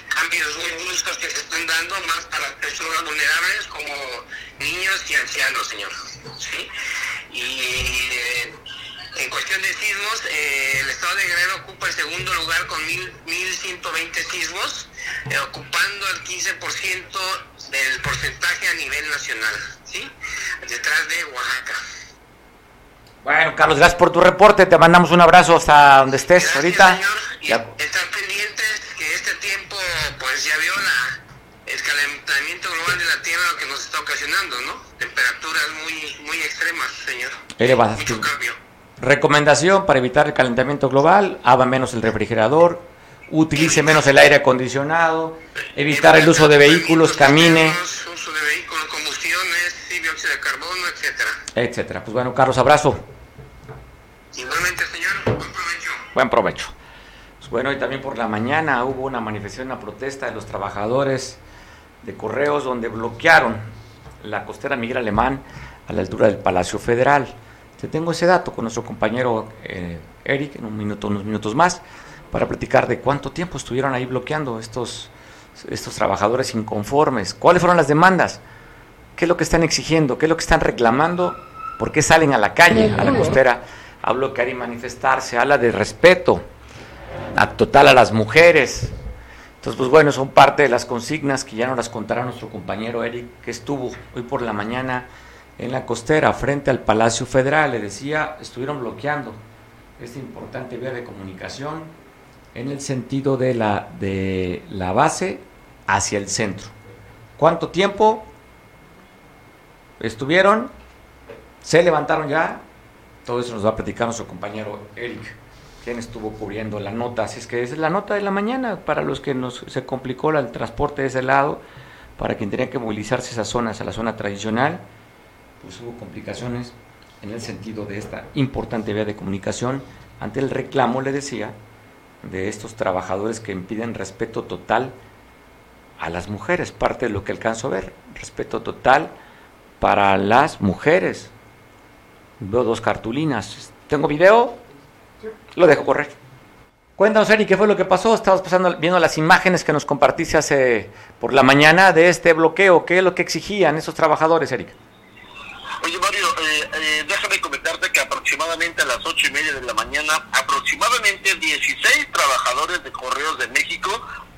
cambios muy bruscos que se están dando más para personas vulnerables como niños y ancianos, señor. ¿sí? Y eh, en cuestión de sismos, eh, el estado de Guerrero ocupa el segundo lugar con 1.120 sismos, eh, ocupando el 15% del porcentaje a nivel nacional, ¿sí? Detrás de Oaxaca. Bueno, Carlos, gracias por tu reporte. Te mandamos un abrazo hasta donde estés gracias, ahorita. Señor. Y ya. Estar pendientes este tiempo, pues ya vio la, el calentamiento global de la Tierra lo que nos está ocasionando, ¿no? Temperaturas muy, muy extremas, señor. Elevas, Mucho cambio. Recomendación para evitar el calentamiento global, abra menos el refrigerador, utilice menos el aire acondicionado, evitar el uso de vehículos, camine, Uso de vehículos, combustiones, dióxido de carbono, etcétera. etcétera. Pues bueno, Carlos, abrazo. Igualmente, señor, buen provecho. Buen provecho. Bueno, y también por la mañana hubo una manifestación, una protesta de los trabajadores de correos donde bloquearon la costera Miguel Alemán a la altura del Palacio Federal. Te tengo ese dato con nuestro compañero eh, Eric en un minuto, unos minutos más, para platicar de cuánto tiempo estuvieron ahí bloqueando estos, estos trabajadores inconformes, cuáles fueron las demandas, qué es lo que están exigiendo, qué es lo que están reclamando, por qué salen a la calle, a la costera, a bloquear y manifestarse, habla de respeto a, total a las mujeres. Entonces, pues bueno, son parte de las consignas que ya nos las contará nuestro compañero Eric, que estuvo hoy por la mañana en la costera, frente al Palacio Federal. Le decía, estuvieron bloqueando esta importante vía de comunicación en el sentido de la, de la base hacia el centro. ¿Cuánto tiempo estuvieron? ¿Se levantaron ya? Todo eso nos va a platicar nuestro compañero Eric, quien estuvo cubriendo la nota. Así es que esa es la nota de la mañana para los que nos se complicó el transporte de ese lado, para quien tenía que movilizarse esas zonas, a la zona tradicional pues hubo complicaciones en el sentido de esta importante vía de comunicación ante el reclamo, le decía, de estos trabajadores que impiden respeto total a las mujeres, parte de lo que alcanzo a ver, respeto total para las mujeres. Veo dos cartulinas. ¿Tengo video? Lo dejo correr. Cuéntanos, Eri, ¿qué fue lo que pasó? Estabas pasando, viendo las imágenes que nos compartiste hace por la mañana de este bloqueo. ¿Qué es lo que exigían esos trabajadores, Eric? Oye Mario, eh, eh, déjame comentarte que aproximadamente a las ocho y media de la mañana, aproximadamente 16 trabajadores de Correos de México,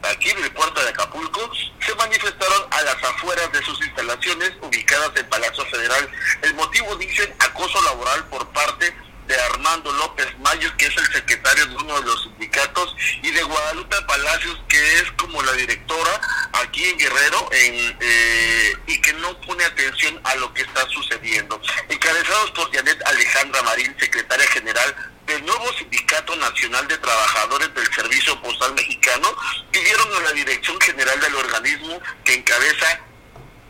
aquí en el puerto de Acapulco, se manifestaron a las afueras de sus instalaciones ubicadas en Palacio Federal. El motivo, dicen, acoso laboral por parte de Armando López Mayo, que es el secretario de uno de los sindicatos, y de Guadalupe Palacios, que es como la directora aquí en Guerrero, en, eh, y que no pone atención a lo que está sucediendo. Encabezados por Janet Alejandra Marín, secretaria general del nuevo Sindicato Nacional de Trabajadores del Servicio Postal Mexicano, pidieron a la Dirección General del organismo que encabeza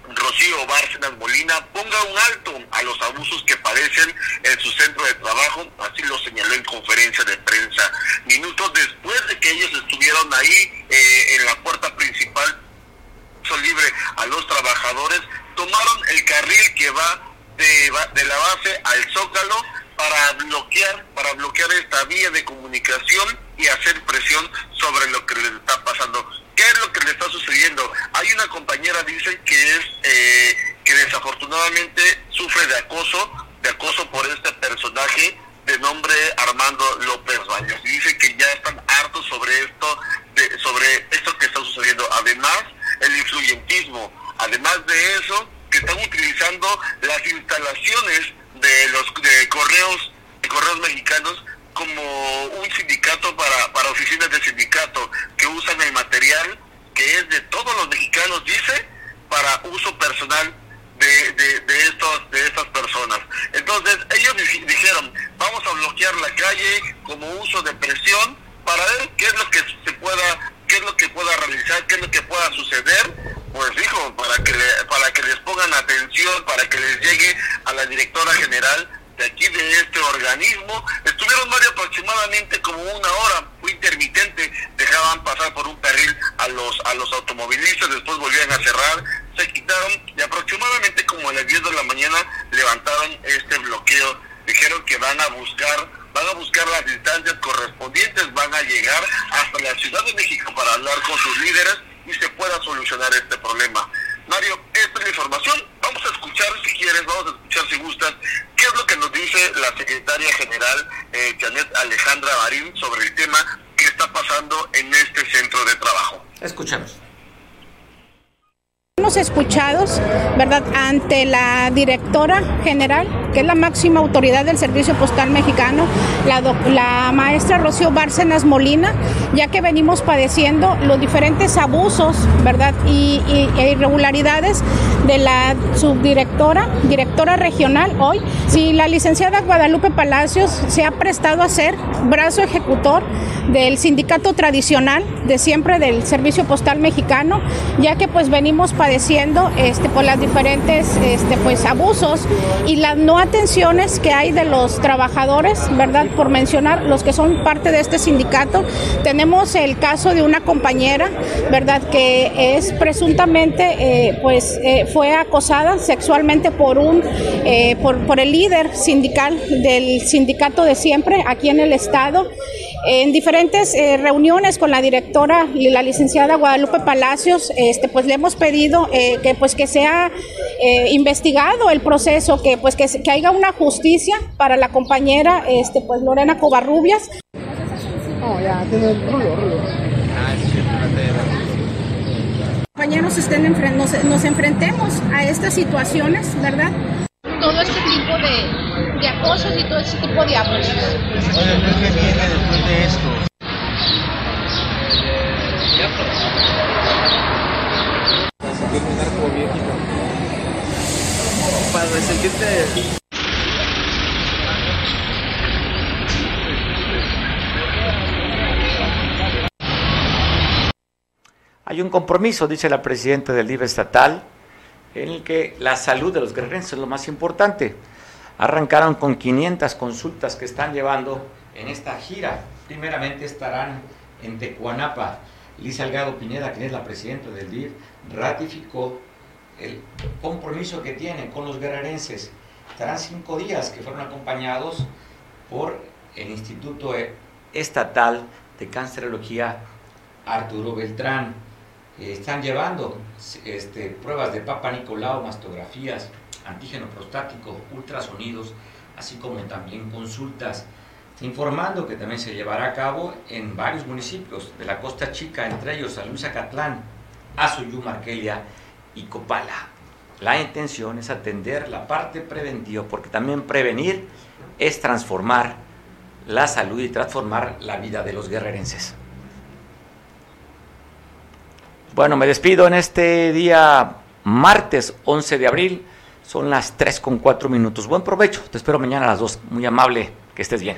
Rocío Bárcenas Molina ponga un alto a los abusos que padecen en su centro de trabajo, así lo señaló en conferencia de prensa. Minutos después de que ellos estuvieron ahí eh, en la puerta principal, son libre a los trabajadores, tomaron el carril que va de, de la base al Zócalo para bloquear, para bloquear esta vía de comunicación y hacer presión sobre lo que les está pasando ¿Qué es lo que le está sucediendo? Hay una compañera, dice, que es eh, que desafortunadamente sufre de acoso, de acoso por este personaje de nombre Armando López Baños. Y dice que ya están hartos sobre esto, de, sobre esto que está sucediendo. Además, el influyentismo. Además de eso, que están utilizando las instalaciones de los de correos, de correos mexicanos como un sindicato para, para oficinas de sindicato que usan el material que es de todos los mexicanos, dice, para uso personal de, de, estos, de estas personas. Entonces, ellos dijeron, vamos a bloquear la calle como uso de presión para ver qué es lo que se pueda, qué es lo que pueda realizar, qué es lo que pueda suceder. Pues dijo, para que, para que les pongan atención, para que les llegue a la directora general de aquí de este organismo. Estuvieron Mario aproximadamente como una hora, fue intermitente, dejaban pasar por un carril a los a los automovilistas, después volvían a cerrar, se quitaron y aproximadamente como a las 10 de la mañana levantaron este bloqueo. Dijeron que van a buscar, van a buscar las instancias correspondientes, van a llegar hasta la Ciudad de México para hablar con sus líderes y se pueda solucionar este problema. Mario, esta es la información. Vamos a escuchar, si quieres, vamos a escuchar si gustas, qué es lo que nos dice la secretaria general eh, Janet Alejandra Marín sobre el tema que está pasando en este centro de trabajo. Escuchemos escuchados, ¿verdad?, ante la directora general, que es la máxima autoridad del Servicio Postal Mexicano, la, maestra Rocío Bárcenas Molina, ya que venimos padeciendo los diferentes abusos, ¿verdad?, y, e irregularidades de la subdirectora, directora regional hoy. Si la licenciada Guadalupe Palacios se ha prestado a ser brazo ejecutor del sindicato tradicional de siempre del Servicio Postal Mexicano, ya que pues venimos padeciendo este, por las diferentes este, pues, abusos y las no atenciones que hay de los trabajadores, ¿verdad? Por mencionar los que son parte de este sindicato. Tenemos el caso de una compañera, ¿verdad? Que es presuntamente, eh, pues, eh, fue acosada sexualmente por un, eh, por, por el líder sindical del sindicato de siempre aquí en el estado. En diferentes eh, reuniones con la directora y la licenciada Guadalupe Palacios, este, pues le hemos pedido eh, que pues que sea eh, investigado el proceso, que pues que, que, haya una justicia para la compañera este, pues Lorena Covarrubias. Compañeros estén nos, nos enfrentemos a estas situaciones, ¿verdad? Todo este tipo de, de acosos y todo este tipo de abusos. Oye, ¿qué viene después de esto? Para sentirte Hay un compromiso, dice la presidenta del LIBE estatal, en el que la salud de los guerrerenses es lo más importante. Arrancaron con 500 consultas que están llevando en esta gira. Primeramente estarán en Tecuanapa. Liz Salgado Pineda, que es la presidenta del DIF, ratificó el compromiso que tiene con los guerrerenses. Estarán cinco días que fueron acompañados por el Instituto Estatal de Cancerología Arturo Beltrán están llevando este, pruebas de Papa Nicolau, mastografías, antígeno prostático, ultrasonidos, así como también consultas, informando que también se llevará a cabo en varios municipios de la Costa Chica, entre ellos San Luis Acatlán, y Copala. La intención es atender la parte preventiva, porque también prevenir es transformar la salud y transformar la vida de los guerrerenses. Bueno, me despido en este día martes 11 de abril. Son las 3 con 4 minutos. Buen provecho. Te espero mañana a las 2. Muy amable. Que estés bien.